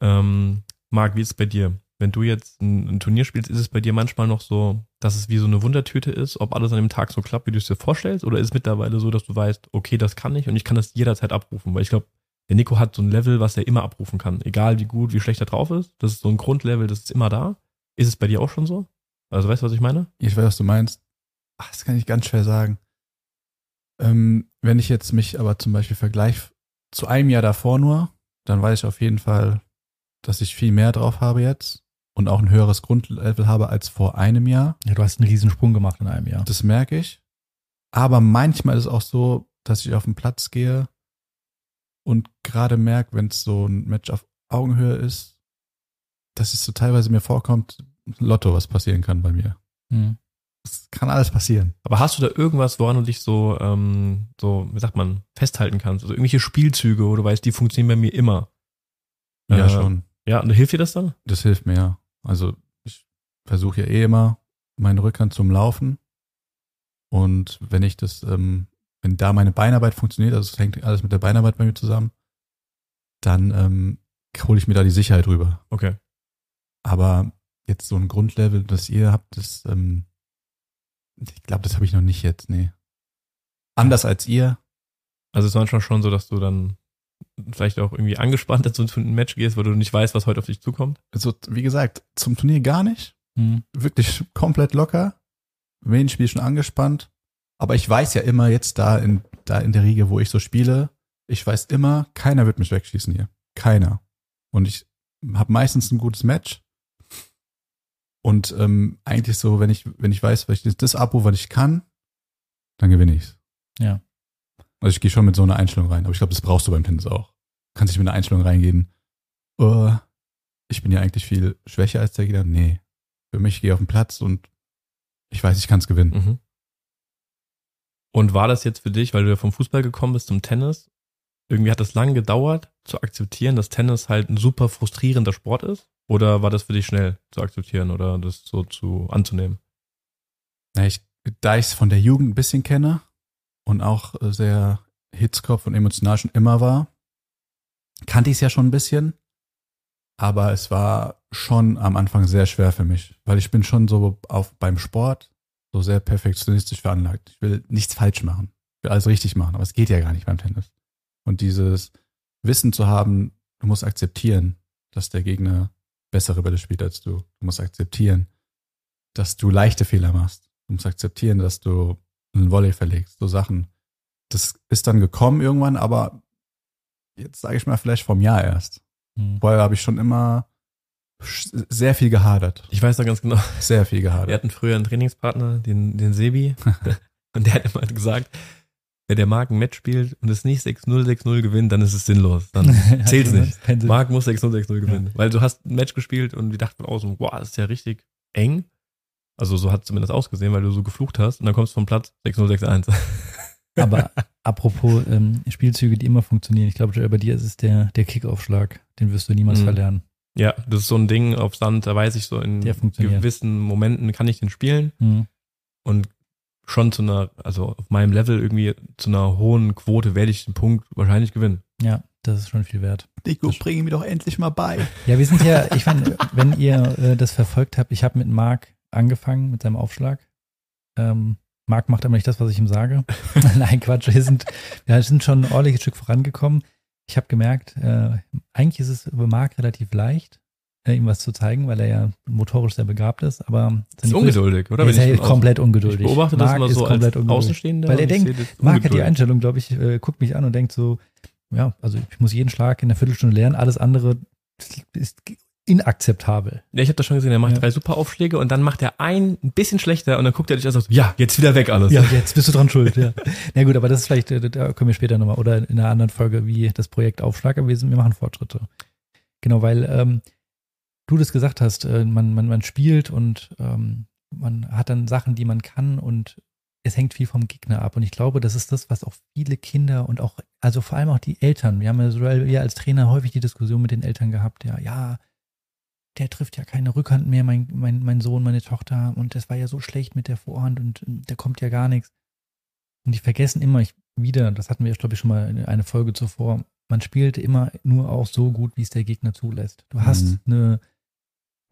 Ähm, Marc, wie ist es bei dir? Wenn du jetzt ein, ein Turnier spielst, ist es bei dir manchmal noch so, dass es wie so eine Wundertüte ist, ob alles an dem Tag so klappt, wie du es dir vorstellst? Oder ist es mittlerweile so, dass du weißt, okay, das kann ich und ich kann das jederzeit abrufen? Weil ich glaube, der Nico hat so ein Level, was er immer abrufen kann. Egal wie gut, wie schlecht er drauf ist. Das ist so ein Grundlevel, das ist immer da. Ist es bei dir auch schon so? Also weißt du, was ich meine? Ich weiß, was du meinst. Ach, das kann ich ganz schwer sagen. Ähm, wenn ich jetzt mich aber zum Beispiel vergleiche zu einem Jahr davor nur, dann weiß ich auf jeden Fall, dass ich viel mehr drauf habe jetzt und auch ein höheres Grundlevel habe als vor einem Jahr. Ja, du hast einen Riesensprung gemacht in einem Jahr. Das merke ich. Aber manchmal ist es auch so, dass ich auf den Platz gehe und gerade merke, wenn es so ein Match auf Augenhöhe ist, dass es so teilweise mir vorkommt, Lotto, was passieren kann bei mir. Hm. Es kann alles passieren. Aber hast du da irgendwas, woran du dich so, ähm, so, wie sagt man, festhalten kannst? Also irgendwelche Spielzüge, wo du weißt, die funktionieren bei mir immer. Ja, Äh, schon. Ja, und hilft dir das dann? Das hilft mir ja. Also ich versuche ja eh immer meinen Rückhand zum Laufen. Und wenn ich das, ähm, wenn da meine Beinarbeit funktioniert, also es hängt alles mit der Beinarbeit bei mir zusammen, dann ähm, hole ich mir da die Sicherheit rüber. Okay. Aber jetzt so ein Grundlevel, das ihr habt, das, ähm, ich glaube, das habe ich noch nicht jetzt, nee. Anders als ihr. Also es ist manchmal schon so, dass du dann vielleicht auch irgendwie angespannt dazu zu ein Match gehst, weil du nicht weißt, was heute auf dich zukommt. Also, wie gesagt, zum Turnier gar nicht. Hm. wirklich komplett locker. Main-Spiel schon angespannt. Aber ich weiß ja immer jetzt da in, da in der Riege, wo ich so spiele, ich weiß immer, keiner wird mich wegschießen hier. Keiner. Und ich habe meistens ein gutes Match. Und ähm, eigentlich so, wenn ich, wenn ich weiß, was ich das abrufe, was ich kann, dann gewinne ich's. Ja. Also ich gehe schon mit so einer Einstellung rein, aber ich glaube, das brauchst du beim Tennis auch. Du kannst nicht mit einer Einstellung reingehen. Oh, ich bin ja eigentlich viel schwächer als der Gegner. Nee. Für mich ich gehe auf den Platz und ich weiß, ich kann es gewinnen. Mhm. Und war das jetzt für dich, weil du ja vom Fußball gekommen bist zum Tennis, irgendwie hat das lange gedauert zu akzeptieren, dass Tennis halt ein super frustrierender Sport ist? Oder war das für dich schnell zu akzeptieren oder das so zu anzunehmen? Ja, ich, da ich es von der Jugend ein bisschen kenne und auch äh, sehr Hitzkopf und emotional schon immer war, kannte ich es ja schon ein bisschen. Aber es war schon am Anfang sehr schwer für mich, weil ich bin schon so auf beim Sport so sehr perfektionistisch veranlagt. Ich will nichts falsch machen. Ich will alles richtig machen, aber es geht ja gar nicht beim Tennis. Und dieses Wissen zu haben, du musst akzeptieren, dass der Gegner bessere Bälle spielt als du. Du musst akzeptieren, dass du leichte Fehler machst. Du musst akzeptieren, dass du einen Volley verlegst, so Sachen. Das ist dann gekommen irgendwann, aber jetzt sage ich mal vielleicht vom Jahr erst. Hm. Vorher habe ich schon immer sehr viel gehadert. Ich weiß da ganz genau. Sehr viel Wir gehadert. hatten früher einen Trainingspartner, den, den Sebi. und der hat immer gesagt, wenn der Marc ein Match spielt und es nicht 6-0, 6-0 gewinnt, dann ist es sinnlos. Dann zählt's nicht. Kein Sinn. Marc muss 6-0, 6-0 gewinnen. Weil du hast ein Match gespielt und wir dachten auch so, boah, das ist ja richtig eng. Also so hat es zumindest ausgesehen, weil du so geflucht hast und dann kommst du vom Platz 6-0, 6-1. Aber apropos ähm, Spielzüge, die immer funktionieren, ich glaube, bei dir ist es der, der Kickaufschlag. Den wirst du niemals Mhm. verlernen. Ja, das ist so ein Ding auf Sand, da weiß ich so, in gewissen Momenten kann ich den spielen Hm. und schon zu einer, also auf meinem Level irgendwie zu einer hohen Quote werde ich den Punkt wahrscheinlich gewinnen. Ja, das ist schon viel wert. Nico, bring ihn mir doch endlich mal bei. Ja, wir sind ja, ich meine, wenn ihr äh, das verfolgt habt, ich habe mit Marc angefangen mit seinem Aufschlag. Ähm, Marc macht aber nicht das, was ich ihm sage. Nein, Quatsch, wir sind, wir sind schon ein ordentliches Stück vorangekommen. ich habe gemerkt, äh, eigentlich ist es über Marc relativ leicht, äh, ihm was zu zeigen, weil er ja motorisch sehr begabt ist, aber ist ungeduldig, oder? Er ist ja komplett ungeduldig. Ich beobachte Marc das immer ist so komplett als ungeduldig. Außenstehender. Weil er denkt, Marc hat die. Einstellung, glaube ich, äh, guckt mich an und denkt so, ja, also ich muss jeden Schlag in einer Viertelstunde lernen, alles andere ist inakzeptabel. Ja, ich habe das schon gesehen. Er macht Ja. drei super Aufschläge und dann macht er einen ein bisschen schlechter und dann guckt er dich an und sagt, ja, jetzt wieder weg alles. Ja, jetzt bist du dran schuld, ja. Na gut, aber das ist vielleicht, äh, da kommen wir später nochmal oder in einer anderen Folge, wie das Projekt Aufschlag, aber wir, sind, wir machen Fortschritte. Genau, weil ähm, du das gesagt hast, äh, man, man, man spielt und ähm, man hat dann Sachen, die man kann und es hängt viel vom Gegner ab. Und ich glaube, das ist das, was auch viele Kinder und auch, also vor allem auch die Eltern, wir haben ja als Trainer häufig die Diskussion mit den Eltern gehabt, ja, ja, der trifft ja keine Rückhand mehr, mein, mein, mein Sohn, meine Tochter, und das war ja so schlecht mit der Vorhand und äh, da kommt ja gar nichts. Und die vergessen immer ich, wieder, das hatten wir, glaube ich, schon mal in eine Folge zuvor, man spielt immer nur auch so gut, wie es der Gegner zulässt. Du hast Mhm. eine,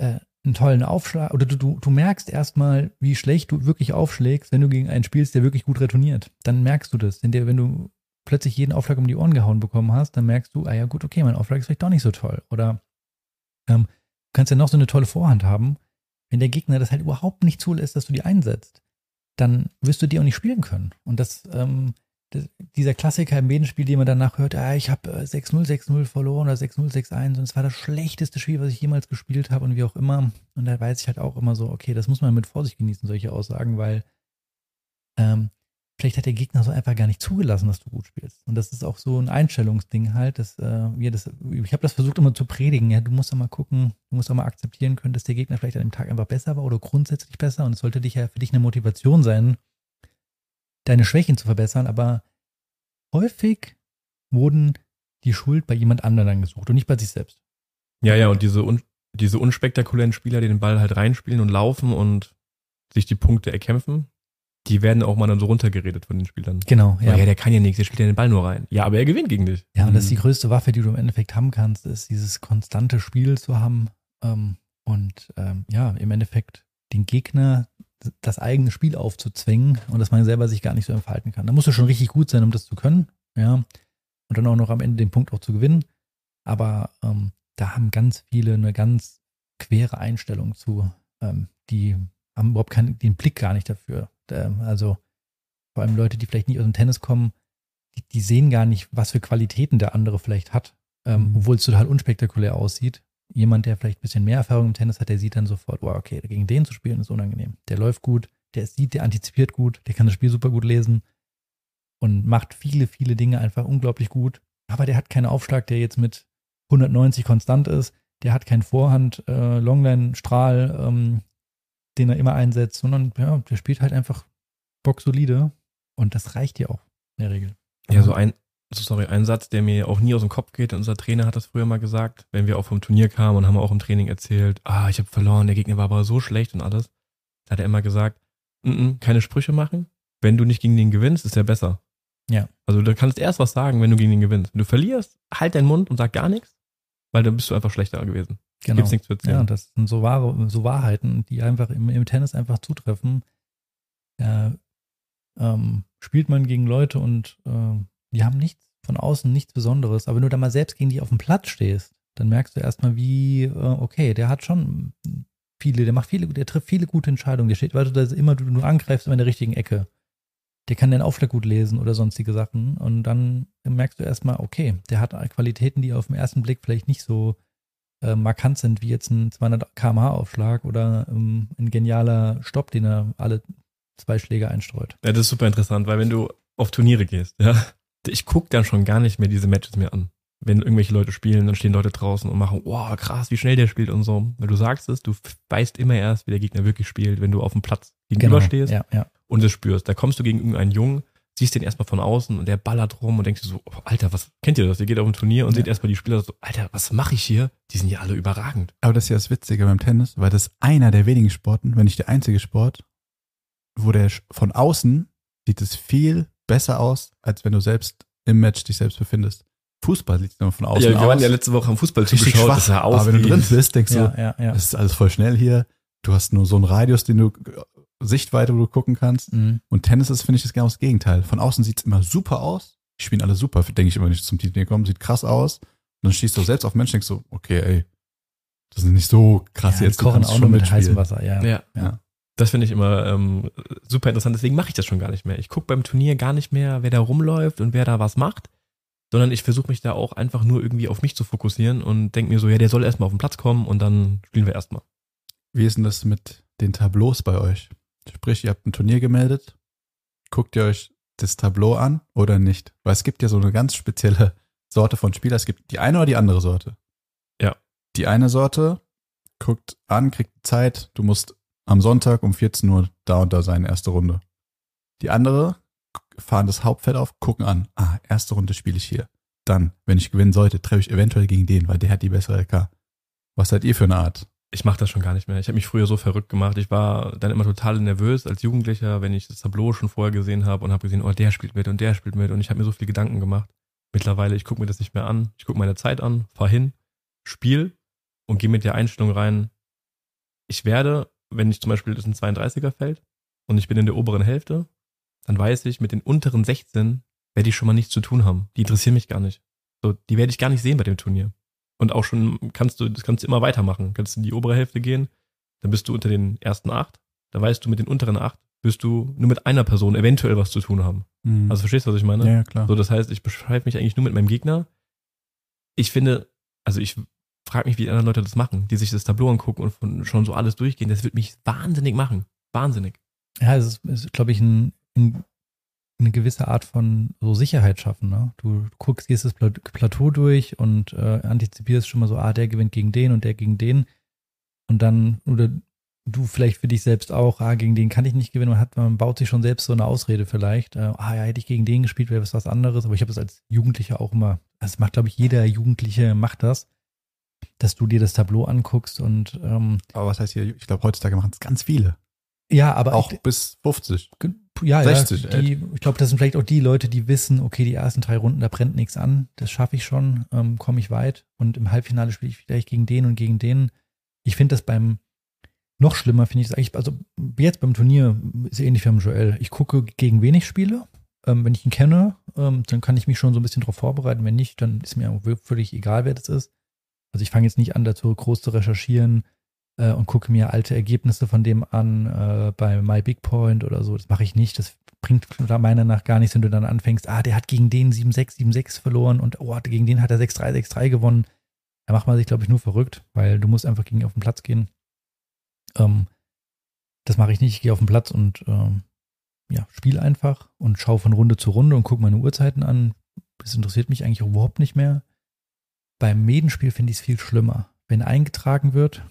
äh, einen tollen Aufschlag, oder du, du, du merkst erstmal, wie schlecht du wirklich aufschlägst, wenn du gegen einen spielst, der wirklich gut retourniert. Dann merkst du das. Wenn, der, wenn du plötzlich jeden Aufschlag um die Ohren gehauen bekommen hast, dann merkst du, ah ja gut, okay, mein Aufschlag ist vielleicht doch nicht so toll. Oder ähm, kannst ja noch so eine tolle Vorhand haben. Wenn der Gegner das halt überhaupt nicht zulässt, dass du die einsetzt, dann wirst du die auch nicht spielen können. Und das, ähm, das dieser Klassiker im Medenspiel, den man danach hört, ah, ich habe äh, 6-0, 6-0 verloren oder 6-0, 6-1 und es war das schlechteste Spiel, was ich jemals gespielt habe und wie auch immer. Und da weiß ich halt auch immer so, okay, das muss man mit Vorsicht genießen, solche Aussagen, weil ähm, vielleicht hat der Gegner so einfach gar nicht zugelassen, dass du gut spielst. Und das ist auch so ein Einstellungsding halt, dass äh, wir das, ich habe das versucht immer zu predigen, ja, du musst auch mal gucken, du musst auch mal akzeptieren können, dass der Gegner vielleicht an dem Tag einfach besser war oder grundsätzlich besser und es sollte dich ja für dich eine Motivation sein, deine Schwächen zu verbessern, aber häufig wurden die Schuld bei jemand anderem dann gesucht und nicht bei sich selbst. Ja, ja, und diese, un diese unspektakulären Spieler, die den Ball halt reinspielen und laufen und sich die Punkte erkämpfen, die werden auch mal dann so runtergeredet von den Spielern. Genau, Ja, ja der kann ja nichts, der spielt ja den Ball nur rein. Ja, aber er gewinnt gegen dich. Ja, und das ist die Mhm. größte Waffe, die du im Endeffekt haben kannst, ist dieses konstante Spiel zu haben ähm, und ähm, ja, im Endeffekt den Gegner das eigene Spiel aufzuzwingen und dass man selber sich gar nicht so entfalten kann. Da musst du schon richtig gut sein, um das zu können, ja, und dann auch noch am Ende den Punkt auch zu gewinnen. Aber ähm, da haben ganz viele eine ganz quere Einstellung zu. Ähm, die haben überhaupt keinen, den Blick gar nicht dafür. Ähm, also vor allem Leute, die vielleicht nicht aus dem Tennis kommen, die, die sehen gar nicht, was für Qualitäten der andere vielleicht hat, ähm, Mhm. obwohl es total unspektakulär aussieht. Jemand, der vielleicht ein bisschen mehr Erfahrung im Tennis hat, der sieht dann sofort, wow, okay, gegen den zu spielen ist unangenehm. Der läuft gut, der sieht, der antizipiert gut, der kann das Spiel super gut lesen und macht viele, viele Dinge einfach unglaublich gut. Aber der hat keinen Aufschlag, der jetzt mit 190 konstant ist. Der hat keinen Vorhand, äh, Longline-Strahl, ähm, den er immer einsetzt, sondern ja, der spielt halt einfach boxsolide und das reicht ja auch in der Regel. Ja, so ein, so sorry, ein Satz, der mir auch nie aus dem Kopf geht. Unser Trainer hat das früher mal gesagt, wenn wir auch vom Turnier kamen und haben auch im Training erzählt, ah, ich habe verloren, der Gegner war aber so schlecht und alles. Da hat er immer gesagt, mm -mm, keine Sprüche machen. Wenn du nicht gegen den gewinnst, ist er besser. Ja. Also du kannst erst was sagen, wenn du gegen den gewinnst. Wenn du verlierst, halt deinen Mund und sag gar nichts, weil dann bist du einfach schlechter gewesen. Genau. Gibt's nichts zu erzählen. Ja, das sind so, wahre, so Wahrheiten, die einfach im, im Tennis einfach zutreffen. Ja, ähm, spielt man gegen Leute und äh, die haben nichts von außen, nichts Besonderes. Aber wenn du da mal selbst gegen die auf dem Platz stehst, dann merkst du erstmal, wie, äh, okay, der hat schon viele, der macht viele, der trifft viele gute Entscheidungen. Der steht, weil du da immer, du, du angreifst immer in der richtigen Ecke. Der kann den Aufschlag gut lesen oder sonstige Sachen. Und dann merkst du erstmal, okay, der hat Qualitäten, die auf den ersten Blick vielleicht nicht so äh, markant sind, wie jetzt ein 200 kmh Aufschlag oder ähm, ein genialer Stopp, den er alle zwei Schläge einstreut. Ja, das ist super interessant, weil wenn du auf Turniere gehst, ja, ich guck dann schon gar nicht mehr diese Matches mehr an. Wenn irgendwelche Leute spielen, dann stehen Leute draußen und machen, wow, krass, wie schnell der spielt und so. Weil du sagst es, du weißt immer erst, wie der Gegner wirklich spielt, wenn du auf dem Platz gegenüberstehst Genau. Ja, ja. und es spürst. Da kommst du gegen irgendeinen Jungen, siehst den erstmal von außen und der ballert rum und denkst dir so, oh, Alter, was kennt ihr das? Ihr geht auf ein Turnier und Ja. seht erstmal die Spieler so, Alter, was mache ich hier? Die sind ja alle überragend. Aber das ist ja das Witzige beim Tennis, weil das einer der wenigen Sporten, wenn nicht der einzige Sport, wo der von außen sieht es viel besser aus, als wenn du selbst im Match dich selbst befindest. Fußball sieht nur von außen ja, wir waren aus. ja letzte Woche am Fußball zugeschaut, schwach. das sah aus aber wenn du drin bist, denkst Ja, du, ja, ja. es ist alles voll schnell hier. Du hast nur so einen Radius, den du Sichtweite, wo du gucken kannst. Mhm. Und Tennis ist, finde ich, das genau das Gegenteil. Von außen sieht's immer super aus. die spielen alle super, denke ich immer, wenn ich zum Turnier komme, sieht krass aus. Und dann schießt du selbst auf Menschen, denkst so, okay, ey, das ist nicht so krass ja, jetzt. Kochen auch schon nur mit heißem Wasser, ja. Ja. Ja. Das finde ich immer ähm, super interessant, deswegen mache ich das schon gar nicht mehr. Ich gucke beim Turnier gar nicht mehr, wer da rumläuft und wer da was macht, sondern ich versuche mich da auch einfach nur irgendwie auf mich zu fokussieren und denke mir so, ja, der soll erstmal auf den Platz kommen und dann spielen wir erstmal. Wie ist denn das mit den Tableaus bei euch? Sprich, ihr habt ein Turnier gemeldet, guckt ihr euch das Tableau an oder nicht? Weil es gibt ja so eine ganz spezielle Sorte von Spieler. Es gibt die eine oder die andere Sorte. Ja. Die eine Sorte guckt an, kriegt Zeit, du musst am Sonntag um 14 Uhr da und da sein, erste Runde. Die andere fahren das Hauptfeld auf, gucken an, ah, erste Runde spiele ich hier. Dann, wenn ich gewinnen sollte, treffe ich eventuell gegen den, weil der hat die bessere LK. Was seid ihr für eine Art? Ich mache das schon gar nicht mehr. Ich habe mich früher so verrückt gemacht. Ich war dann immer total nervös als Jugendlicher, wenn ich das Tableau schon vorher gesehen habe und habe gesehen, oh, der spielt mit und der spielt mit und ich habe mir so viel Gedanken gemacht. Mittlerweile, ich gucke mir das nicht mehr an. Ich gucke meine Zeit an, fahr hin, spiel und gehe mit der Einstellung rein. Ich werde, wenn ich zum Beispiel das ist ein 32er Feld und ich bin in der oberen Hälfte, dann weiß ich, mit den unteren 16 werde ich schon mal nichts zu tun haben. Die interessieren mich gar nicht. So, die werde ich gar nicht sehen bei dem Turnier. Und auch schon kannst du, das kannst du immer weitermachen. Kannst in die obere Hälfte gehen, dann bist du unter den ersten acht. Da weißt du, mit den unteren acht wirst du nur mit einer Person eventuell was zu tun haben. Hm. Also verstehst du, was ich meine? ja, ja, klar. So, das heißt, ich beschreibe mich eigentlich nur mit meinem Gegner. Ich finde, also ich frage mich, wie die anderen Leute das machen, die sich das Tableau angucken und von, schon so alles durchgehen. Das wird mich wahnsinnig machen. Wahnsinnig. Ja, es ist, ist glaube ich, ein, ein, eine gewisse Art von so Sicherheit schaffen. Ne? Du guckst, gehst das Pla- Plateau durch und äh, antizipierst schon mal so, ah, der gewinnt gegen den und der gegen den. Und dann, oder du vielleicht für dich selbst auch, ah, gegen den kann ich nicht gewinnen. Man hat, man baut sich schon selbst so eine Ausrede vielleicht. Äh, ah, ja, hätte ich gegen den gespielt, wäre es was anderes. Aber ich habe es als Jugendlicher auch immer, das macht, glaube ich, jeder Jugendliche macht das, dass du dir das Tableau anguckst und ähm, Aber was heißt hier, ich glaube, heutzutage machen es ganz viele. Ja, aber Auch ich, bis 50. ja, 60, ja, die, ich glaube, das sind vielleicht auch die Leute, die wissen, okay, die ersten drei Runden, da brennt nichts an, das schaffe ich schon, ähm, komme ich weit und im Halbfinale spiele ich vielleicht gegen den und gegen den. Ich finde das beim noch schlimmer, finde ich das eigentlich, also jetzt beim Turnier ist ähnlich wie beim Joel. Ich gucke, gegen wen ich spiele. Ähm, wenn ich ihn kenne, ähm, dann kann ich mich schon so ein bisschen darauf vorbereiten. Wenn nicht, dann ist mir auch völlig egal, wer das ist. Also ich fange jetzt nicht an, dazu groß zu recherchieren äh, und gucke mir alte Ergebnisse von dem an äh, bei My Big Point oder so. Das mache ich nicht. Das bringt meiner nach gar nichts, wenn du dann anfängst, ah, der hat gegen den 7-6, 7-6 verloren und oh, gegen den hat er 6-3, 6-3 gewonnen. Da macht man sich, glaube ich, nur verrückt, weil du musst einfach gegen ihn auf den Platz gehen. Ähm, das mache ich nicht. Ich gehe auf den Platz und ähm, ja, spiele einfach und schaue von Runde zu Runde und gucke meine Uhrzeiten an. Das interessiert mich eigentlich überhaupt nicht mehr. Beim Medenspiel finde ich es viel schlimmer. Wenn eingetragen wird.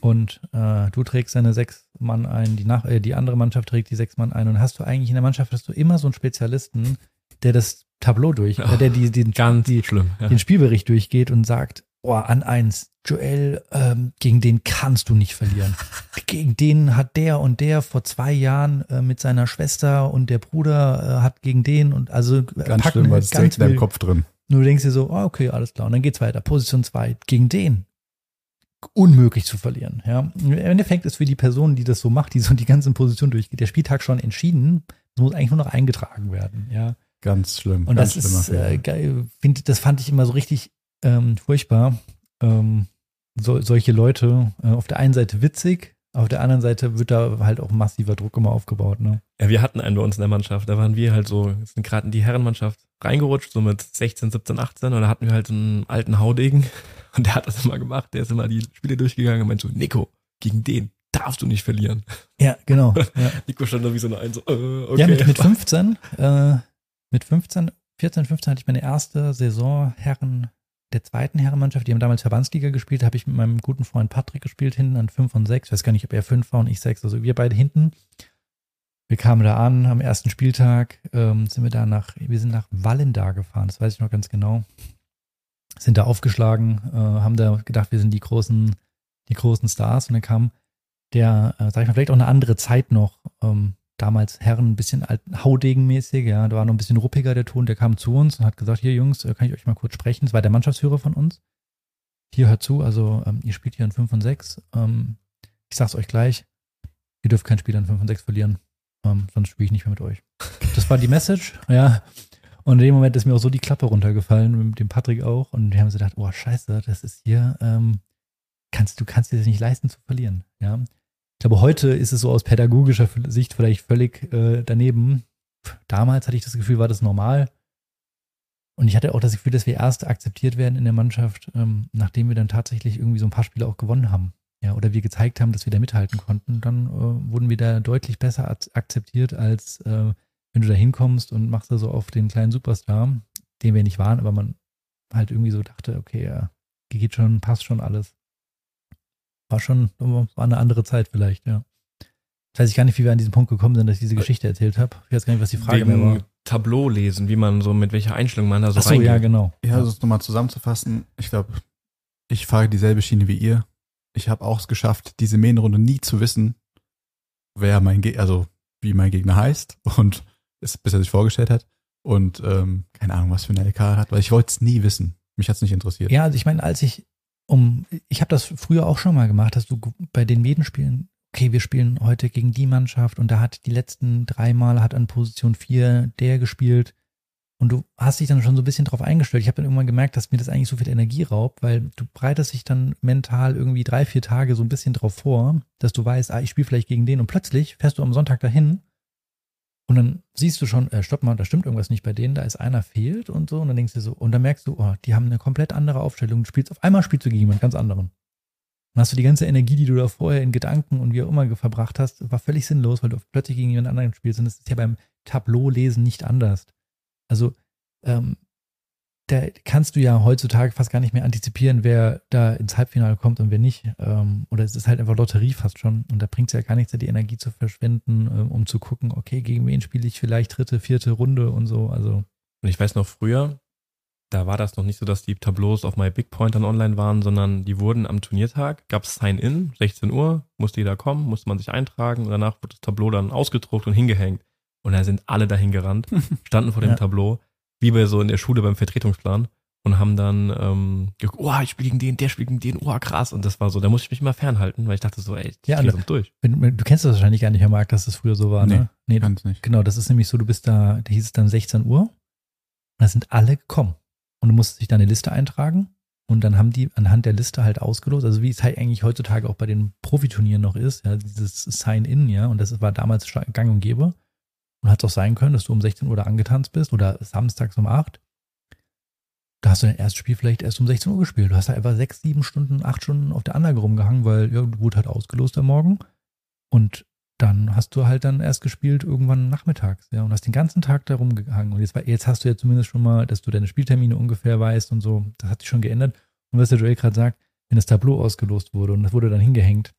Und äh, du trägst deine sechs Mann ein, die, nach, äh, die andere Mannschaft trägt die sechs Mann ein und hast du eigentlich in der Mannschaft hast du immer so einen Spezialisten, der das Tableau durch, äh, der die, den, Ganz die, schlimm. Ja. den Spielbericht durchgeht und sagt, oh, an eins, Joel, ähm, gegen den kannst du nicht verlieren. gegen den hat der und der vor zwei Jahren äh, mit seiner Schwester und der Bruder äh, hat gegen den und also äh, Ganz packen schlimm, weil es direkt in deinem. Kopf drin. Nur du denkst dir so, oh, okay, alles klar. Und dann geht's weiter. Position 2 gegen den. Unmöglich zu verlieren. Ja. Im Endeffekt ist für die Person, die das so macht, die so die ganzen Positionen durchgeht, der Spieltag schon entschieden. Es muss eigentlich nur noch eingetragen werden. Ja. Ganz schlimm. Und ganz das schlimmer ist äh, geil. Find, das fand ich immer so richtig ähm, furchtbar. Ähm, so, solche Leute äh, auf der einen Seite witzig, auf der anderen Seite wird da halt auch massiver Druck immer aufgebaut. Ne? Ja, wir hatten einen bei uns in der Mannschaft. Da waren wir halt so, sind gerade in die Herrenmannschaft reingerutscht, so mit 16, 17, 18. Und da hatten wir halt so einen alten Haudegen. Und der hat das immer gemacht. Der ist immer die Spiele durchgegangen und meinte so, Nico, gegen den darfst du nicht verlieren. Ja, genau. ja. Nico stand da wie so eine Eins, so, äh, okay. Ja, mit, mit 15, äh, mit 15, 14, 15 hatte ich meine erste Saison Herren der zweiten Herrenmannschaft. Die haben damals Verbandsliga gespielt. Habe ich mit meinem guten Freund Patrick gespielt, hinten an 5 und 6. Ich weiß gar nicht, ob er 5 war und ich 6. Also wir beide hinten. Wir kamen da an am ersten Spieltag, ähm, sind wir da nach, wir sind nach Wallendar gefahren, das weiß ich noch ganz genau. Sind da aufgeschlagen, äh, haben da gedacht, wir sind die großen, die großen Stars und dann kam der, äh, sag ich mal, vielleicht auch eine andere Zeit noch, ähm, damals Herren ein bisschen alt, haudegenmäßig, ja, da war noch ein bisschen ruppiger der Ton, der kam zu uns und hat gesagt, hier Jungs, äh, kann ich euch mal kurz sprechen? Das war der Mannschaftsführer von uns. Hier hört zu, also ähm, ihr spielt hier in 5 und 6. Ähm, ich sag's euch gleich, ihr dürft kein Spiel an 5 und 6 verlieren, ähm, sonst spiele ich nicht mehr mit euch. Das war die Message, ja. Und in dem Moment ist mir auch so die Klappe runtergefallen, mit dem Patrick auch. Und wir haben so gedacht, oh scheiße, das ist hier, ähm, kannst, du kannst dir das nicht leisten zu verlieren. Ja. Ich glaube, heute ist es so aus pädagogischer Sicht vielleicht völlig äh, daneben. Damals hatte ich das Gefühl, war das normal. Und ich hatte auch das Gefühl, dass wir erst akzeptiert werden in der Mannschaft, ähm, nachdem wir dann tatsächlich irgendwie so ein paar Spiele auch gewonnen haben. Ja, oder wir gezeigt haben, dass wir da mithalten konnten. Dann äh, wurden wir da deutlich besser akzeptiert, als äh, wenn du da hinkommst und machst da so auf den kleinen Superstar, den wir nicht waren, aber man halt irgendwie so dachte, okay, ja, geht schon, passt schon alles. War schon, war eine andere Zeit vielleicht, ja. Jetzt weiß ich gar nicht, wie wir an diesen Punkt gekommen sind, dass ich diese Geschichte erzählt habe. Ich weiß gar nicht, was die Frage Wegen mehr war. Tableau lesen, wie man so, mit welcher Einstellung man da so Ach so, reingeht. ja, genau. Ja, also es nochmal zusammenzufassen, ich glaube, ich fahre dieselbe Schiene wie ihr. Ich habe auch es geschafft, diese Mähnrunde nie zu wissen, wer mein Gegner, also wie mein Gegner heißt und es, bis er sich vorgestellt hat und ähm, keine Ahnung, was für eine LK er hat, weil ich wollte es nie wissen. Mich hat es nicht interessiert. Ja, also ich meine, als ich um, ich habe das früher auch schon mal gemacht, dass du bei den Medenspielen, okay, wir spielen heute gegen die Mannschaft und da hat die letzten drei Mal hat an Position vier der gespielt und du hast dich dann schon so ein bisschen drauf eingestellt. Ich habe dann irgendwann gemerkt, dass mir das eigentlich so viel Energie raubt, weil du breitest dich dann mental irgendwie drei, vier Tage so ein bisschen drauf vor, dass du weißt, ah, ich spiele vielleicht gegen den und plötzlich fährst du am Sonntag dahin und dann siehst du schon, äh, stopp mal, da stimmt irgendwas nicht bei denen, da ist einer fehlt und so und dann denkst du so, und dann merkst du, oh, die haben eine komplett andere Aufstellung. Du spielst auf einmal spielst du gegen jemand ganz anderen. Dann hast du die ganze Energie, die du da vorher in Gedanken und wie auch immer verbracht hast, war völlig sinnlos, weil du plötzlich gegen jemand anderen spielst. Und das ist ja beim Tableau-Lesen nicht anders. Also, ähm, da kannst du ja heutzutage fast gar nicht mehr antizipieren, wer da ins Halbfinale kommt und wer nicht. Ähm, oder es ist halt einfach Lotterie fast schon. Und da bringt es ja gar nichts, die Energie zu verschwenden, ähm, um zu gucken, okay, gegen wen spiele ich vielleicht dritte, vierte Runde und so. Also. Und ich weiß noch früher, da war das noch nicht so, dass die Tableaus auf My Big Point dann online waren, sondern die wurden am Turniertag, gab es Sign-In, 16 Uhr, musste jeder kommen, musste man sich eintragen und danach wurde das Tableau dann ausgedruckt und hingehängt. Und da sind alle dahin gerannt, standen vor dem Ja. Tableau, wie bei so in der Schule beim Vertretungsplan und haben dann ähm, geguckt, oh, ich spiele gegen den, der spielt gegen den, oh, krass. Und das war so, da musste ich mich immer fernhalten, weil ich dachte so, ey, die Ja, ja, ne- sind durch. Wenn, du kennst das wahrscheinlich gar nicht, Herr Marc, dass das früher so war, ne? Nee, Kann's nicht. genau, das ist nämlich so, du bist da, da hieß es dann 16 Uhr und da sind alle gekommen. Und du musstest dich da eine Liste eintragen und dann haben die anhand der Liste halt ausgelost, also wie es halt eigentlich heutzutage auch bei den Profiturnieren noch ist, ja, dieses Sign-In, ja, und das war damals schon gang und gäbe. Und hat es auch sein können, dass du um 16 Uhr da angetanzt bist oder samstags um 8. Da hast du dein erstes Spiel vielleicht erst um 16 Uhr gespielt. Du hast da einfach sechs, sieben Stunden, acht Stunden auf der Anlage rumgehangen, weil ja, wurde halt ausgelost am Morgen. Und dann hast du halt dann erst gespielt irgendwann nachmittags, ja, und hast den ganzen Tag da rumgehangen. Und jetzt, jetzt hast du ja zumindest schon mal, dass du deine Spieltermine ungefähr weißt und so. Das hat sich schon geändert. Und was der Joel gerade sagt, wenn das Tableau ausgelost wurde und das wurde dann hingehängt,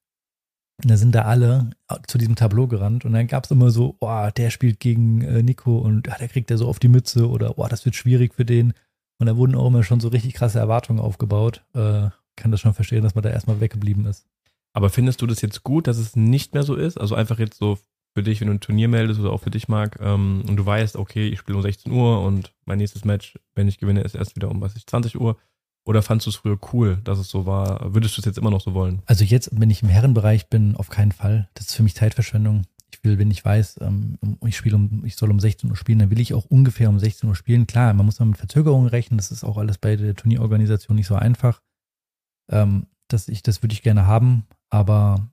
da sind da alle zu diesem Tableau gerannt und dann gab es immer so, oh, der spielt gegen äh, Nico und ah, der kriegt er so auf die Mütze oder oh, das wird schwierig für den. Und da wurden auch immer schon so richtig krasse Erwartungen aufgebaut. Äh, kann das schon verstehen, dass man da erstmal weggeblieben ist. Aber findest du das jetzt gut, dass es nicht mehr so ist? Also einfach jetzt so für dich, wenn du ein Turnier meldest oder auch für dich, Marc, ähm, und du weißt, okay, ich spiele um 16 Uhr und mein nächstes Match, wenn ich gewinne, ist erst wieder um, was ich, 20 Uhr. Oder fandst du es früher cool, dass es so war? Würdest du es jetzt immer noch so wollen? Also jetzt, wenn ich im Herrenbereich bin, auf keinen Fall. Das ist für mich Zeitverschwendung. Ich will, wenn ich weiß, ähm, ich spiele um, ich soll um 16 Uhr spielen, dann will ich auch ungefähr um 16 Uhr spielen. Klar, man muss mal mit Verzögerungen rechnen. Das ist auch alles bei der Turnierorganisation nicht so einfach. Ähm, das, ich, das würde ich gerne haben, aber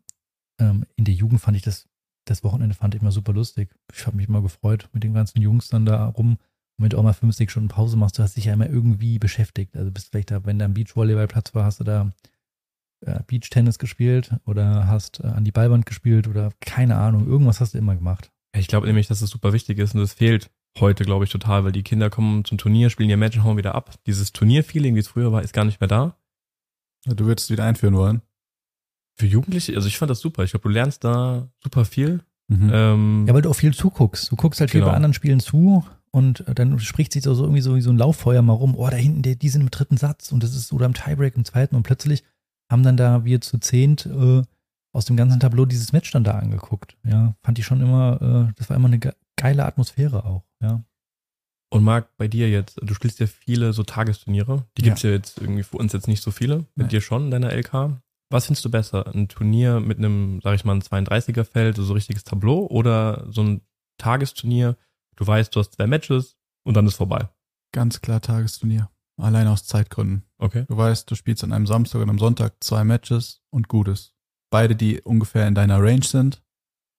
ähm, in der Jugend fand ich das, das Wochenende fand ich immer super lustig. Ich habe mich immer gefreut mit den ganzen Jungs dann da rum. Und wenn du auch mal fünf, sechs Stunden Pause machst, du hast dich ja immer irgendwie beschäftigt. Also bist vielleicht da, wenn da ein Beachvolleyballplatz war, hast du da äh, Beachtennis gespielt oder hast äh, an die Ballwand gespielt oder keine Ahnung, irgendwas hast du immer gemacht. Ich glaube nämlich, dass es super wichtig ist und das fehlt heute, glaube ich, total, weil die Kinder kommen zum Turnier, spielen ihr Match und hauen wieder ab. Dieses Turnierfeeling, wie es früher war, ist gar nicht mehr da. Du würdest es wieder einführen wollen. Für Jugendliche, also ich fand das super. Ich glaube, du lernst da super viel. Mhm. Ähm, Ja, weil du auch viel zuguckst. Du guckst halt viel Genau. bei anderen Spielen zu und äh, dann spricht sich so so irgendwie so wie so ein Lauffeuer mal rum. Oh, da hinten, der, die sind im dritten Satz und das ist oder im Tiebreak im zweiten und plötzlich haben dann da wir zu zehnt äh, aus dem ganzen Tableau dieses Match dann da angeguckt. Ja, fand ich schon immer, äh, das war immer eine ge geile Atmosphäre auch. Ja. Und Marc, bei dir jetzt, du spielst ja viele so Tagesturniere. Die Ja. gibt's ja jetzt irgendwie für uns jetzt nicht so viele. Mit Nein. dir schon in deiner LK. Was findest du besser? Ein Turnier mit einem, sag ich mal, ein 32er-Feld, so richtiges Tableau oder so ein Tagesturnier? Du weißt, du hast zwei Matches, und dann ist vorbei. Ganz klar Tagesturnier. Allein aus Zeitgründen. Okay. Du weißt, du spielst an einem Samstag und am Sonntag zwei Matches und Gutes. Beide, die ungefähr in deiner Range sind.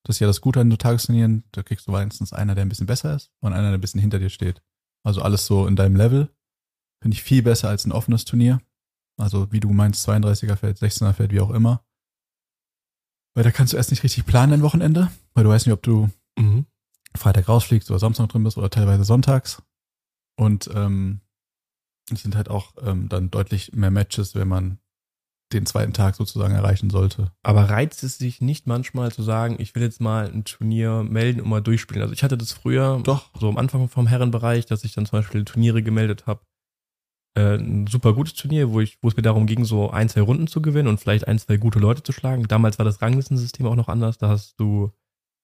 Das ist ja das Gute an so Tagesturnieren. Da kriegst du meistens einer, der ein bisschen besser ist und einer, der ein bisschen hinter dir steht. Also alles so in deinem Level. Finde ich viel besser als ein offenes Turnier. Also wie du meinst, 32er Feld, 16er Feld, wie auch immer. Weil da kannst du erst nicht richtig planen ein Wochenende, weil du weißt nicht, ob du Mhm. Freitag rausfliegst oder Samstag drin bist oder teilweise sonntags. Und ähm, es sind halt auch ähm, dann deutlich mehr Matches, wenn man den zweiten Tag sozusagen erreichen sollte. Aber reizt es sich nicht manchmal zu sagen, ich will jetzt mal ein Turnier melden und mal durchspielen? Also ich hatte das früher, Doch. so am Anfang vom Herrenbereich, dass ich dann zum Beispiel Turniere gemeldet habe. Äh, ein super gutes Turnier, wo ich, wo es mir darum ging, so ein, zwei Runden zu gewinnen und vielleicht ein, zwei gute Leute zu schlagen. Damals war das Ranglistensystem auch noch anders. Da hast du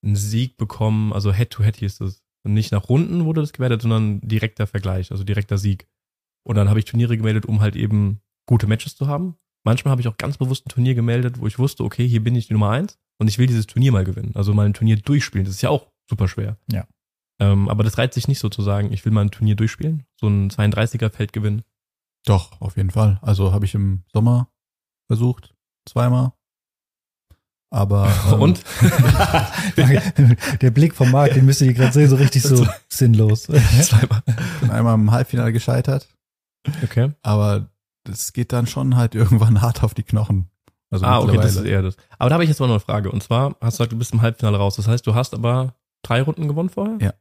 einen Sieg bekommen, also Head-to-Head hieß es. Und nicht nach Runden wurde das gewertet, sondern direkter Vergleich, also direkter Sieg. Und dann habe ich Turniere gemeldet, um halt eben gute Matches zu haben. Manchmal habe ich auch ganz bewusst ein Turnier gemeldet, wo ich wusste, okay, hier bin ich die Nummer eins und ich will dieses Turnier mal gewinnen. Also mal ein Turnier durchspielen. Das ist ja auch super schwer. Ja. Ähm, aber das reizt sich nicht so zu sagen, ich will mal ein Turnier durchspielen, so ein 32er-Feld gewinnen. Doch, auf jeden Fall. Also habe ich im Sommer versucht, zweimal. Aber ähm, Und? Der Blick vom Marc, den müsst ihr gerade sehen, so richtig so sinnlos. Zweimal. bin einmal im Halbfinale gescheitert. Okay. Aber das geht dann schon halt irgendwann hart auf die Knochen. Also ah, okay, das ist eher das. Aber da habe ich jetzt mal noch eine Frage. Und zwar hast du gesagt, du bist im Halbfinale raus. Das heißt, du hast aber drei Runden gewonnen vorher? Ja.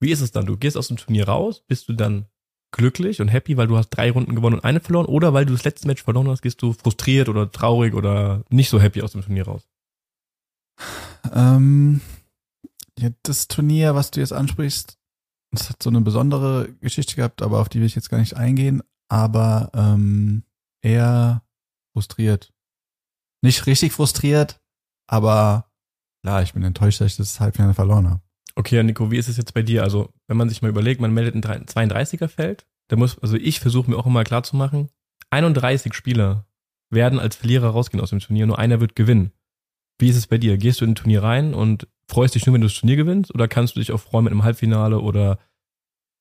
Wie ist es dann? Du gehst aus dem Turnier raus, bist du dann glücklich und happy, weil du hast drei Runden gewonnen und eine verloren? Oder weil du das letzte Match verloren hast, gehst du frustriert oder traurig oder nicht so happy aus dem Turnier raus? Ähm, ja, das Turnier, was du jetzt ansprichst, das hat so eine besondere Geschichte gehabt, aber auf die will ich jetzt gar nicht eingehen. Aber ähm, eher frustriert. Nicht richtig frustriert, aber klar, ich bin enttäuscht, dass ich das Halbfinale verloren habe. Okay, Nico, wie ist es jetzt bei dir? Also, wenn man sich mal überlegt, man meldet ein 32er-Feld, da muss, also ich versuche mir auch immer klar zu machen, 31 Spieler werden als Verlierer rausgehen aus dem Turnier, nur einer wird gewinnen. Wie ist es bei dir? Gehst du in ein Turnier rein und freust dich nur, wenn du das Turnier gewinnst? Oder kannst du dich auch freuen mit einem Halbfinale oder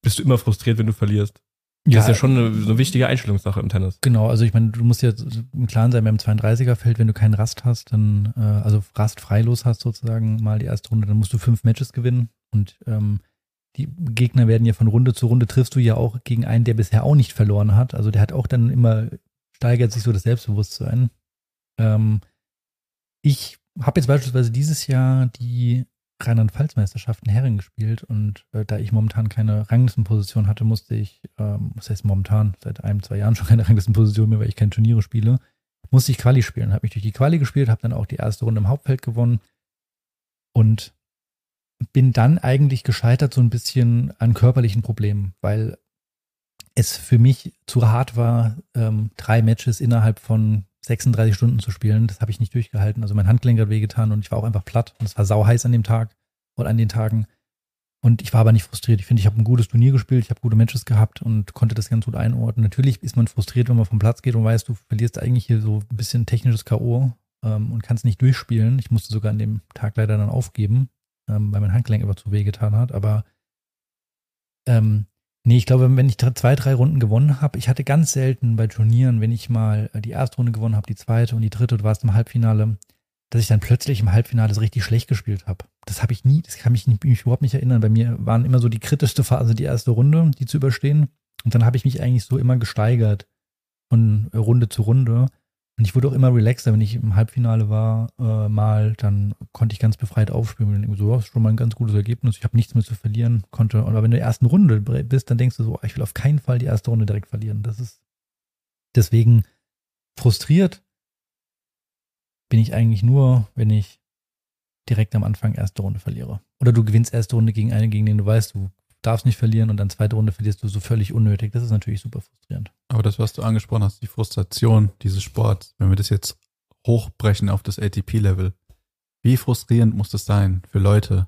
bist du immer frustriert, wenn du verlierst? Das ist ja schon eine, so eine wichtige Einstellungssache im Tennis. Genau, also ich meine, du musst ja im Klaren sein, beim 32er-Feld, wenn du keinen Rast hast, dann, äh, also Rast freilos hast sozusagen mal die erste Runde, dann musst du fünf Matches gewinnen und ähm, die Gegner werden ja von Runde zu Runde triffst du ja auch gegen einen, der bisher auch nicht verloren hat. Also der hat auch dann immer, steigert sich so das Selbstbewusstsein. Ähm, ich habe jetzt beispielsweise dieses Jahr die Rheinland-Pfalz-Meisterschaften Herren gespielt und äh, da ich momentan keine Ranglistenposition hatte, musste ich, ähm, was heißt momentan, seit einem, zwei Jahren schon keine Ranglistenposition mehr, weil ich keine Turniere spiele, musste ich Quali spielen. Habe mich durch die Quali gespielt, habe dann auch die erste Runde im Hauptfeld gewonnen und bin dann eigentlich gescheitert so ein bisschen an körperlichen Problemen, weil es für mich zu hart war, ähm, drei Matches innerhalb von 36 Stunden zu spielen. Das habe ich nicht durchgehalten. Also mein Handgelenk hat wehgetan und ich war auch einfach platt. Und es war sau heiß an dem Tag oder an den Tagen. Und ich war aber nicht frustriert. Ich finde, ich habe ein gutes Turnier gespielt, ich habe gute Matches gehabt und konnte das ganz gut einordnen. Natürlich ist man frustriert, wenn man vom Platz geht und weiß, du verlierst eigentlich hier so ein bisschen technisches K.O. Ähm, und kannst nicht durchspielen. Ich musste sogar an dem Tag leider dann aufgeben, ähm, weil mein Handgelenk immer zu wehgetan hat. Aber ähm, Nee, ich glaube, wenn ich zwei, drei Runden gewonnen habe, ich hatte ganz selten bei Turnieren, wenn ich mal äh, die erste Runde gewonnen habe, die zweite und die dritte, du warst im Halbfinale, dass ich dann plötzlich im Halbfinale so richtig schlecht gespielt habe. Das habe ich nie, das kann mich, nicht, mich überhaupt nicht erinnern. Bei mir waren immer so die kritischste Phase die erste Runde, die zu überstehen. Und dann habe ich mich eigentlich so immer gesteigert von Runde zu Runde. Und ich wurde auch immer relaxter, wenn ich im Halbfinale war, äh, mal, dann konnte ich ganz befreit aufspielen. Und so, das ist schon mal ein ganz gutes Ergebnis. Ich habe nichts mehr zu verlieren, konnte. Aber wenn du in der ersten Runde bist, dann denkst du so, ich will auf keinen Fall die erste Runde direkt verlieren. Das ist deswegen frustriert bin ich eigentlich nur, wenn ich direkt am Anfang erste Runde verliere. Oder du gewinnst erste Runde gegen einen, gegen den du weißt, du darfst nicht verlieren und dann zweite Runde verlierst du so völlig unnötig. Das ist natürlich super frustrierend. Aber das, was du angesprochen hast, die Frustration dieses Sports, wenn wir das jetzt hochbrechen auf das ATP-Level, wie frustrierend muss das sein für Leute,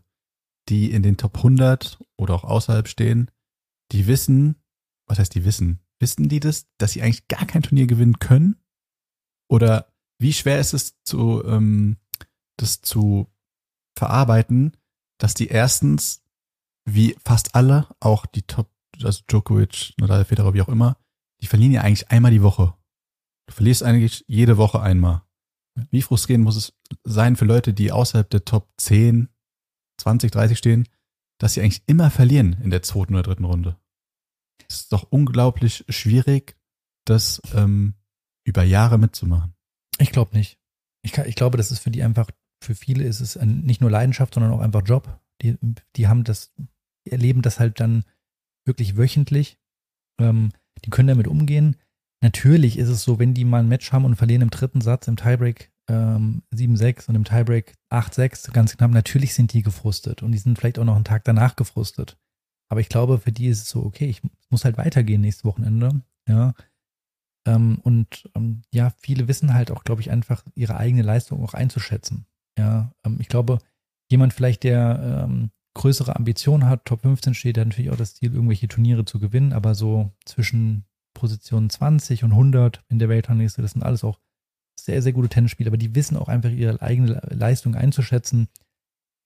die in den Top 100 oder auch außerhalb stehen, die wissen, was heißt die wissen? Wissen die das, dass sie eigentlich gar kein Turnier gewinnen können? Oder wie schwer ist es zu, ähm, das zu verarbeiten, dass die erstens, wie fast alle, auch die Top also Djokovic, Nadal, Federer, wie auch immer, die verlieren ja eigentlich einmal die Woche. Du verlierst eigentlich jede Woche einmal. Wie frustrierend muss es sein für Leute, die außerhalb der Top 10, 20, 30 stehen, dass sie eigentlich immer verlieren in der zweiten oder dritten Runde. Es ist doch unglaublich schwierig, das ähm, über Jahre mitzumachen. Ich glaube nicht. Ich, kann, ich glaube, das ist für die einfach, für viele ist es ein, nicht nur Leidenschaft, sondern auch einfach Job. Die, die haben das, erleben das halt dann wirklich wöchentlich. Ähm, die können damit umgehen. Natürlich ist es so, wenn die mal ein Match haben und verlieren im dritten Satz im Tiebreak ähm, 7-6 und im Tiebreak 8-6, ganz knapp, natürlich sind die gefrustet und die sind vielleicht auch noch einen Tag danach gefrustet. Aber ich glaube, für die ist es so, okay, ich muss halt weitergehen nächstes Wochenende. Ja. Ähm, und ähm, ja, viele wissen halt auch, glaube ich, einfach ihre eigene Leistung auch einzuschätzen. Ja, ähm, ich glaube, jemand vielleicht, der ähm, größere Ambitionen hat, Top 15 steht, hat natürlich auch das Ziel, irgendwelche Turniere zu gewinnen, aber so zwischen Position 20 und 100 in der Weltrangliste, das sind alles auch sehr, sehr gute Tennisspieler, aber die wissen auch einfach ihre eigene Leistung einzuschätzen.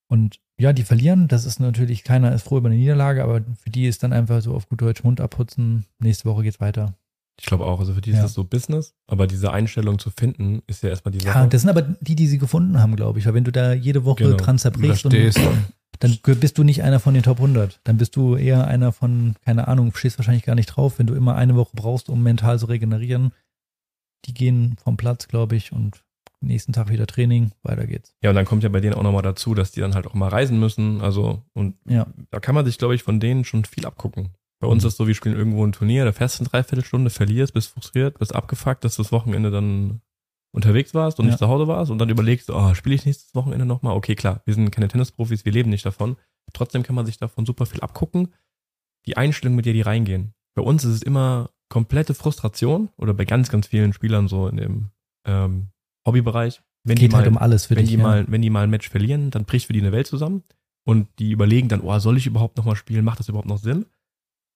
Und ja, die verlieren, das ist natürlich, keiner ist froh über eine Niederlage, aber für die ist dann einfach so auf gut Deutsch Mund abputzen, nächste Woche geht's weiter. Ich glaube auch, also für die ist Ja. das so Business, aber diese Einstellung zu finden, ist ja erstmal die Sache. Ja, das sind aber die, die sie gefunden haben, glaube ich. Weil wenn du da jede Woche Genau. dran zerbrichst, und, stehst dann bist du nicht einer von den Top 100. Dann bist du eher einer von, keine Ahnung, stehst wahrscheinlich gar nicht drauf, wenn du immer eine Woche brauchst, um mental zu regenerieren. Die gehen vom Platz, glaube ich, und nächsten Tag wieder Training, weiter geht's. Ja, und dann kommt ja bei denen auch nochmal dazu, dass die dann halt auch mal reisen müssen. Also, und Ja. da kann man sich, glaube ich, von denen schon viel abgucken. Bei uns Mhm. ist so, wir spielen irgendwo ein Turnier, da fährst du eine Dreiviertelstunde, verlierst, bist frustriert, bist abgefuckt, dass das Wochenende dann unterwegs warst und Ja. nicht zu Hause warst und dann überlegst, du, oh, spiele ich nächstes Wochenende nochmal? Okay, klar, wir sind keine Tennisprofis, wir leben nicht davon. Trotzdem kann man sich davon super viel abgucken. Die Einstellung, mit der die reingehen. Bei uns ist es immer komplette Frustration oder bei ganz, ganz vielen Spielern so in dem ähm, Hobbybereich. Wenn Geht die mal, halt um alles für wenn dich. die ja. mal, wenn die mal ein Match verlieren, dann bricht für die eine Welt zusammen und die überlegen dann, oh, soll ich überhaupt noch mal spielen? Macht das überhaupt noch Sinn?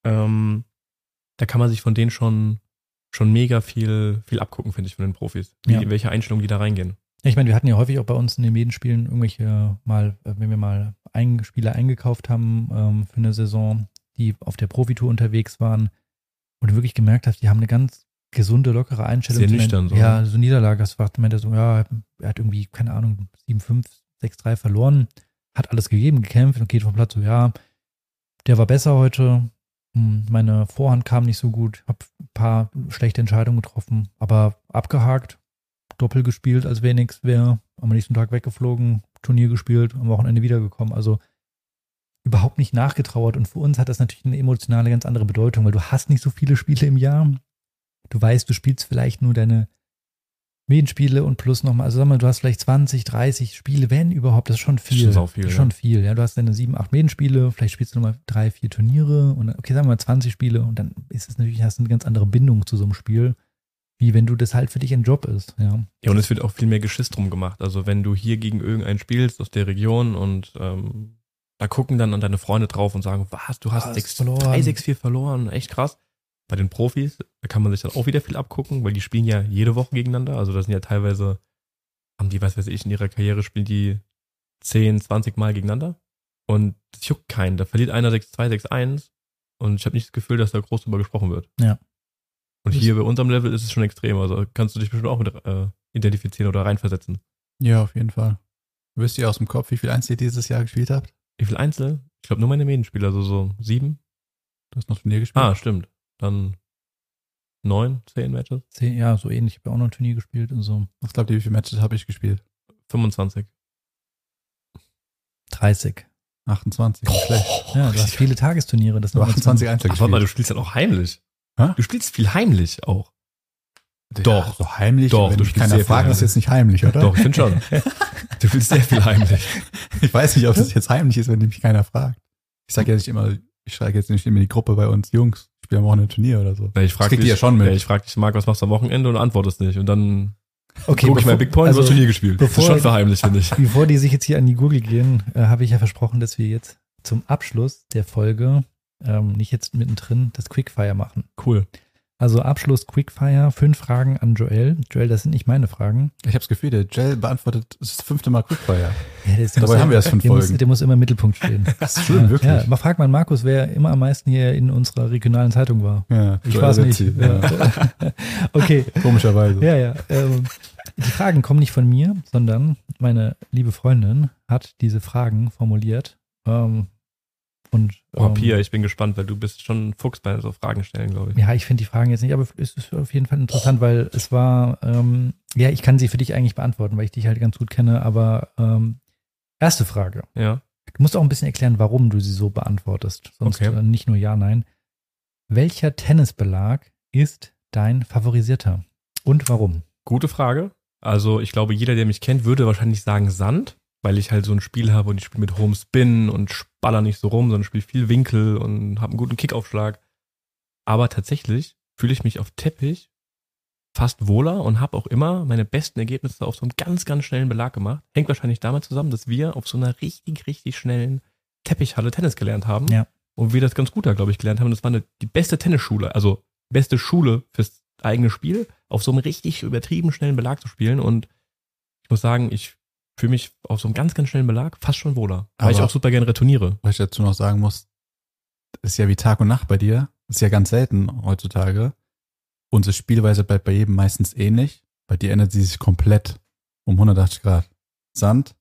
Ähm, da kann man sich von denen schon schon mega viel viel abgucken, finde ich, von den Profis, wie, Ja. welche Einstellung die da reingehen. Ja, ich meine, wir hatten ja häufig auch bei uns in den Medienspielen irgendwelche mal, äh, wenn wir mal ein Spieler eingekauft haben ähm, für eine Saison, die auf der Profitour unterwegs waren und du wirklich gemerkt hast, die haben eine ganz gesunde, lockere Einstellung. Sehr nüchtern so, Ja, ne? so Niederlage. Das war, meinte so, ja, er hat irgendwie, keine Ahnung, 7-5, 6-3 verloren, hat alles gegeben, gekämpft und geht vom Platz so, ja, der war besser heute. Hm, Meine Vorhand kam nicht so gut, hab ein paar schlechte Entscheidungen getroffen, aber abgehakt, Doppel gespielt, als wäre nichts wäre, am nächsten Tag weggeflogen, Turnier gespielt, am Wochenende wiedergekommen. Also überhaupt nicht nachgetrauert. Und für uns hat das natürlich eine emotionale ganz andere Bedeutung, weil du hast nicht so viele Spiele im Jahr. Du weißt, du spielst vielleicht nur deine Medienspiele und plus nochmal, also sag mal, du hast vielleicht 20, 30 Spiele, wenn überhaupt, das ist schon viel. Schon viel, Das ist ja. schon viel, ja. Du hast deine sieben, acht Medienspiele, vielleicht spielst du nochmal drei, vier Turniere und okay, sagen wir mal 20 Spiele und dann ist es natürlich, hast du eine ganz andere Bindung zu so einem Spiel, wie wenn du das halt für dich ein Job ist, ja. Ja, und es wird auch viel mehr Geschiss drum gemacht. Also wenn du hier gegen irgendeinen spielst aus der Region und ähm, da gucken dann an deine Freunde drauf und sagen, was, du hast Hast 6, verloren. 3, 6, 4 verloren, echt krass. Bei den Profis, da kann man sich dann auch wieder viel abgucken, weil die spielen ja jede Woche gegeneinander. Also das sind ja teilweise, haben die, was weiß ich, in ihrer Karriere spielen die 10, 20 Mal gegeneinander. Und das juckt keinen. Da verliert einer 6-2, 6-1 und ich habe nicht das Gefühl, dass da groß drüber gesprochen wird. Ja. Und hier bei unserem Level ist es schon extrem. Also kannst du dich bestimmt auch mit äh, identifizieren oder reinversetzen. Ja, auf jeden Fall. Wisst ihr aus dem Kopf, wie viel Einzel ihr dieses Jahr gespielt habt? Wie viel Einzel? Ich glaube nur meine Medienspieler, also so sieben. Du hast noch Turnier gespielt? Ah, stimmt. Dann neun, zehn Matches. Zehn, ja, so ähnlich. Ich habe ja auch noch ein Turnier gespielt und so. Was glaubt ihr, wie viele Matches habe ich gespielt? 25. 30. 28, nicht schlecht. Ja, du hast viele Tagesturniere. Das So sind 28 Einzel Ach, warte mal, du spielst ja auch heimlich. Hä? Du spielst viel heimlich auch. Doch. So heimlich, Doch, wenn du mich spielst keiner sehr viel fragt, ist heimlich. jetzt nicht heimlich, oder? Doch, ich finde schon. Du spielst sehr viel heimlich. Ich weiß nicht, ob das jetzt heimlich ist, wenn mich keiner fragt. Ich sage ja nicht immer, ich schreibe jetzt nicht immer in die Gruppe bei uns, Jungs, am Wochenende ein Turnier oder so. Ja, ich frage kriegt dich ja schon mit. Ja, ich frage dich, Marc, was machst du am Wochenende und du antwortest nicht. Und dann Okay, guck ich mein Big Point also, und du hast Turnier gespielt. das bevor- ist schon verheimlich, finde ich. Bevor die sich jetzt hier an die Google gehen, äh, habe ich ja versprochen, dass wir jetzt zum Abschluss der Folge, ähm, nicht jetzt mittendrin, das Quickfire machen. Cool. Also Abschluss Quickfire, fünf Fragen an Joel. Joel, das sind nicht meine Fragen. Ich habe das Gefühl, der Jell beantwortet das fünfte Mal Quickfire. Ja, ist- Dabei muss- haben wir erst fünf der muss, Folgen. der muss immer im Mittelpunkt stehen. Das ist schön, wirklich. Ja, mal frag mal Markus, wer immer am meisten hier in unserer regionalen Zeitung war. Ja, Ich Joel weiß nicht. Ja. okay, Komischerweise. ja, ja. Ähm, die Fragen kommen nicht von mir, sondern meine liebe Freundin hat diese Fragen formuliert. Ähm, und Oh, ähm, Pia, ich bin gespannt, weil du bist schon ein Fuchs bei so Fragen stellen, glaube ich. Ja, ich finde die Fragen jetzt nicht, aber es ist auf jeden Fall interessant, weil es war, ähm, ja, ich kann sie für dich eigentlich beantworten, weil ich dich halt ganz gut kenne, aber ähm, erste Frage. Ja. Du musst auch ein bisschen erklären, warum du sie so beantwortest. Sonst Okay. äh, nicht nur ja, nein. Welcher Tennisbelag ist dein favorisierter? Und warum? Gute Frage. Also ich glaube, jeder, der mich kennt, würde wahrscheinlich sagen Sand, weil ich halt so ein Spiel habe und ich spiele mit hohem Spin und baller nicht so rum, sondern spiele viel Winkel und habe einen guten Kickaufschlag. Aber tatsächlich fühle ich mich auf Teppich fast wohler und habe auch immer meine besten Ergebnisse auf so einem ganz, ganz schnellen Belag gemacht. Hängt wahrscheinlich damit zusammen, dass wir auf so einer richtig, richtig schnellen Teppichhalle Tennis gelernt haben. Ja. Und wir das ganz gut da, glaube ich, gelernt haben. Das war eine, die beste Tennisschule, also beste Schule fürs eigene Spiel, auf so einem richtig übertrieben schnellen Belag zu spielen. Und ich muss sagen, ich fühle mich auf so einem ganz, ganz schnellen Belag fast schon wohler. Weil ich Aber- auch super gerne retourniere. Was ich dazu noch sagen muss, ist ja wie Tag und Nacht bei dir. Ist ja ganz selten heutzutage. Unsere Spielweise bleibt bei jedem meistens ähnlich. Bei dir ändert sie sich komplett um 180 Grad. Sand,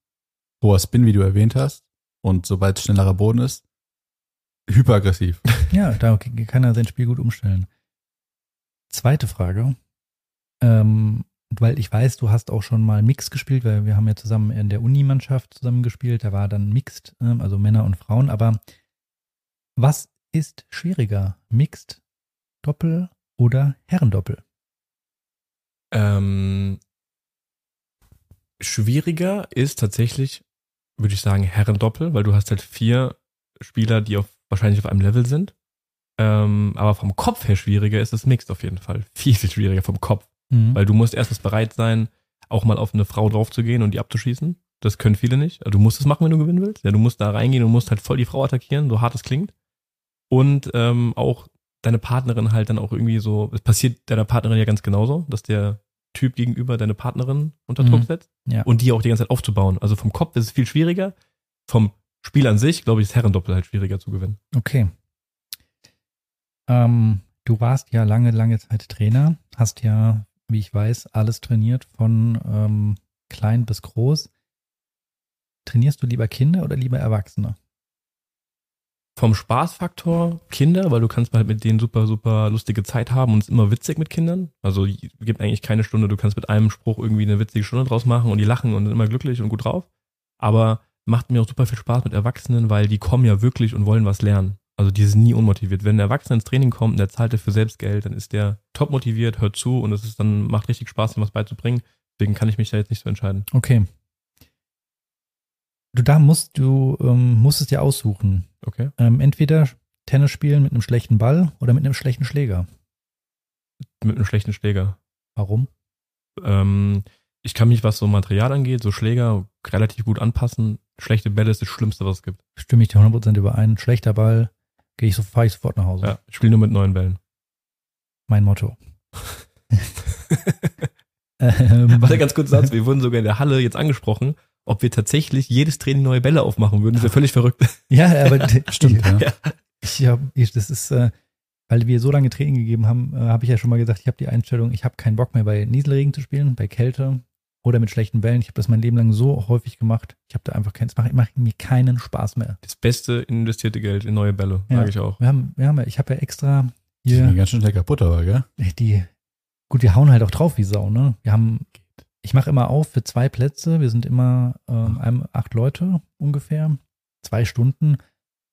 hoher Spin, wie du erwähnt hast. Und sobald es schnellerer Boden ist, hyperaggressiv. Ja, da kann er sein Spiel gut umstellen. Zweite Frage. Ähm, weil ich weiß, du hast auch schon mal Mix gespielt, weil wir haben ja zusammen in der Unimannschaft zusammen gespielt. Da war dann Mixed, ähm, also Männer und Frauen. Aber was ist schwieriger? Mixed, Doppel oder Herrendoppel? Ähm, schwieriger ist tatsächlich, würde ich sagen, Herrendoppel, weil du hast halt vier Spieler, die auf, wahrscheinlich auf einem Level sind. Ähm, aber vom Kopf her schwieriger ist es Mixed auf jeden Fall. Viel, viel schwieriger vom Kopf. Mhm. Weil du musst erstens bereit sein, auch mal auf eine Frau draufzugehen und die abzuschießen. Das können viele nicht. Also du musst es machen, wenn du gewinnen willst. Ja, du musst da reingehen und musst halt voll die Frau attackieren, so hart es klingt. Und ähm, auch deine Partnerin halt dann auch irgendwie so, es passiert deiner Partnerin ja ganz genauso, dass der Typ gegenüber deine Partnerin unter Druck Mhm. setzt Ja. und die auch die ganze Zeit aufzubauen. Also vom Kopf ist es viel schwieriger. Vom Spiel an sich, glaube ich, ist Herrendoppel halt schwieriger zu gewinnen. Okay. Ähm, du warst ja lange, lange Zeit Trainer, hast ja, wie ich weiß, alles trainiert, von ähm, klein bis groß. Trainierst du lieber Kinder oder lieber Erwachsene? Vom Spaßfaktor Kinder, weil du kannst halt mit denen super, super lustige Zeit haben und es ist immer witzig mit Kindern. Also gibt eigentlich keine Stunde, du kannst mit einem Spruch irgendwie eine witzige Stunde draus machen und die lachen und sind immer glücklich und gut drauf. Aber macht mir auch super viel Spaß mit Erwachsenen, weil die kommen ja wirklich und wollen was lernen. Also die sind nie unmotiviert. Wenn ein Erwachsener ins Training kommt und der zahlt dafür selbst Geld, dann ist der top motiviert, hört zu und es ist dann, macht richtig Spaß, ihm was beizubringen. Deswegen kann ich mich da jetzt nicht so entscheiden. Okay. Du da musst du ähm, musst es dir aussuchen. Okay. Ähm, entweder Tennis spielen mit einem schlechten Ball oder mit einem schlechten Schläger. Mit einem schlechten Schläger. Warum? Ähm, ich kann mich, was so Material angeht, so Schläger relativ gut anpassen. Schlechte Bälle ist das Schlimmste, was es gibt. Stimme ich dir 100% überein. Schlechter Ball, gehe ich so, fahre ich sofort nach Hause. Ja, ich spiele nur mit neuen Bällen. Mein Motto. ähm, Warte ganz kurz Satz, wir wurden sogar in der Halle jetzt angesprochen, ob wir tatsächlich jedes Training neue Bälle aufmachen würden. Das wäre völlig verrückt. Ja, aber Stimmt, ja. Ja. Ich hab, ich, das ist, äh, weil wir so lange Training gegeben haben, äh, habe ich ja schon mal gesagt, ich habe die Einstellung, ich habe keinen Bock mehr bei Nieselregen zu spielen, bei Kälte oder mit schlechten Bällen. Ich habe das mein Leben lang so häufig gemacht. Ich habe da einfach keinen, es macht, macht mir keinen Spaß mehr. Das beste investierte Geld in neue Bälle, Ja. sage ich auch. Wir haben, wir haben, ich habe ja extra Die sind hier ganz schön schnell kaputt, aber, gell? die, gut, wir hauen halt auch drauf wie Sau, ne? Wir haben, ich mache immer auf für zwei Plätze. Wir sind immer ähm, einem, acht Leute ungefähr, zwei Stunden,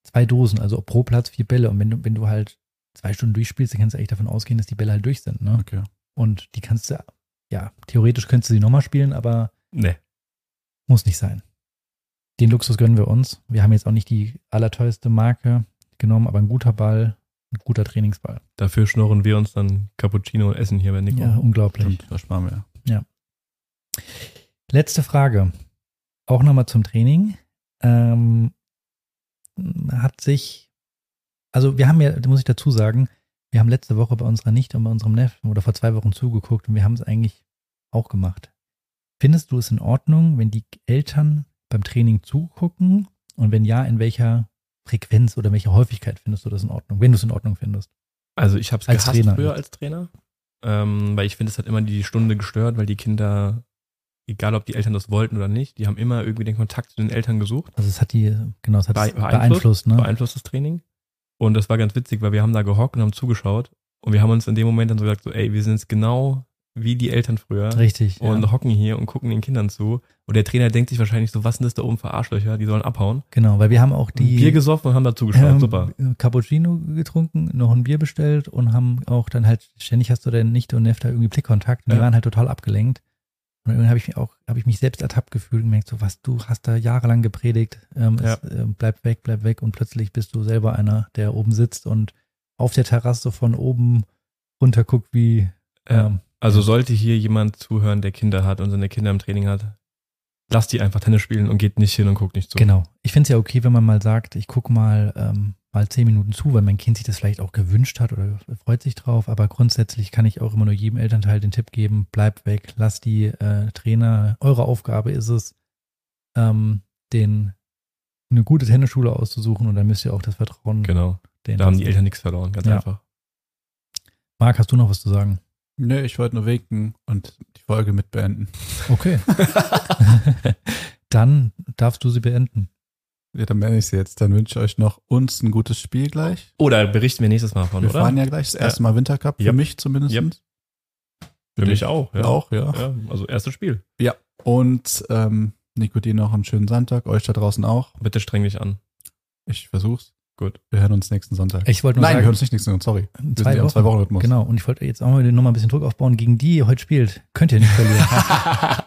zwei Dosen, also pro Platz vier Bälle. Und wenn du, wenn du halt zwei Stunden durchspielst, dann kannst du eigentlich davon ausgehen, dass die Bälle halt durch sind, ne? Okay. Und die kannst du, ja, theoretisch könntest du sie nochmal spielen, aber Nee. muss nicht sein. Den Luxus gönnen wir uns. Wir haben jetzt auch nicht die allerteuerste Marke genommen, aber ein guter Ball, ein guter Trainingsball. Dafür schnorren wir uns dann Cappuccino und essen hier bei Nico. Ja, unglaublich. Stimmt, das sparen wir. Letzte Frage. Auch nochmal zum Training. Ähm, hat sich, also wir haben ja, muss ich dazu sagen, wir haben letzte Woche bei unserer Nichte und bei unserem Neffen oder vor zwei Wochen zugeguckt und wir haben es eigentlich auch gemacht. Findest du es in Ordnung, wenn die Eltern beim Training zugucken? Und wenn ja, in welcher Frequenz oder welcher Häufigkeit findest du das in Ordnung, wenn du es in Ordnung findest? Also ich habe es Als gehasst Trainer früher jetzt. als Trainer, ähm, weil ich finde, es hat immer die Stunde gestört, weil die Kinder, egal ob die Eltern das wollten oder nicht, die haben immer irgendwie den Kontakt zu den Eltern gesucht, Also es hat die, genau, es hat Bee- beeinflusst, beeinflusst, ne? beeinflusst das Training. Und das war ganz witzig, weil wir haben da gehockt und haben zugeschaut und wir haben uns in dem Moment dann so gesagt, so, ey, wir sind jetzt genau wie die Eltern früher Richtig. und ja. hocken hier und gucken den Kindern zu. Und der Trainer denkt sich wahrscheinlich so, was sind das da oben für Arschlöcher, die sollen abhauen. Genau, weil wir haben auch die Bier gesoffen und haben da zugeschaut, ähm, super. Cappuccino getrunken, noch ein Bier bestellt und haben auch dann halt, ständig hast du deine Nichte und Neffe da irgendwie Blickkontakt und die Ja. waren halt total abgelenkt. Und irgendwann habe ich mich auch, habe ich mich selbst ertappt gefühlt und gemerkt, so was, du hast da jahrelang gepredigt, ähm, Ja. es, äh, bleib weg, bleib weg und plötzlich bist du selber einer, der oben sitzt und auf der Terrasse von oben runter guckt, wie ähm, Also sollte hier jemand zuhören, der Kinder hat und seine Kinder im Training hat, lasst die einfach Tennis spielen und geht nicht hin und guckt nicht zu. Genau. Ich finde es ja okay, wenn man mal sagt, ich gucke mal ähm, mal zehn Minuten zu, weil mein Kind sich das vielleicht auch gewünscht hat oder freut sich drauf. Aber grundsätzlich kann ich auch immer nur jedem Elternteil den Tipp geben, bleibt weg, lasst die äh, Trainer, eure Aufgabe ist es, ähm, den eine gute Tennisschule auszusuchen und dann müsst ihr auch das Vertrauen Genau. Da haben die. Eltern nichts verloren, ganz Ja. einfach. Marc, hast du noch was zu sagen? Nö, ich wollte nur winken und die Folge mit beenden. Okay. dann darfst du sie beenden. Ja, dann beende ich sie jetzt. Dann wünsche ich euch noch uns ein gutes Spiel gleich. Oder berichten wir nächstes Mal von, Wir oder? fahren ja gleich das erste Mal Wintercup, für Yep. mich zumindest. Yep. Für mich auch, ja. Auch, ja. Ja, also erstes Spiel. Und ähm, Nico, dir noch einen schönen Sonntag, euch da draußen auch. Bitte streng dich an. Ich versuch's. Gut. Wir hören uns nächsten Sonntag. Ich wollte nur Nein, wir sagen, hören uns nicht nächsten Sonntag, sorry. Wir sind ja im Zwei-Wochen-Rhythmus. Genau, und ich wollte jetzt auch mal noch mal ein bisschen Druck aufbauen. Gegen die ihr heute spielt, könnt ihr nicht verlieren.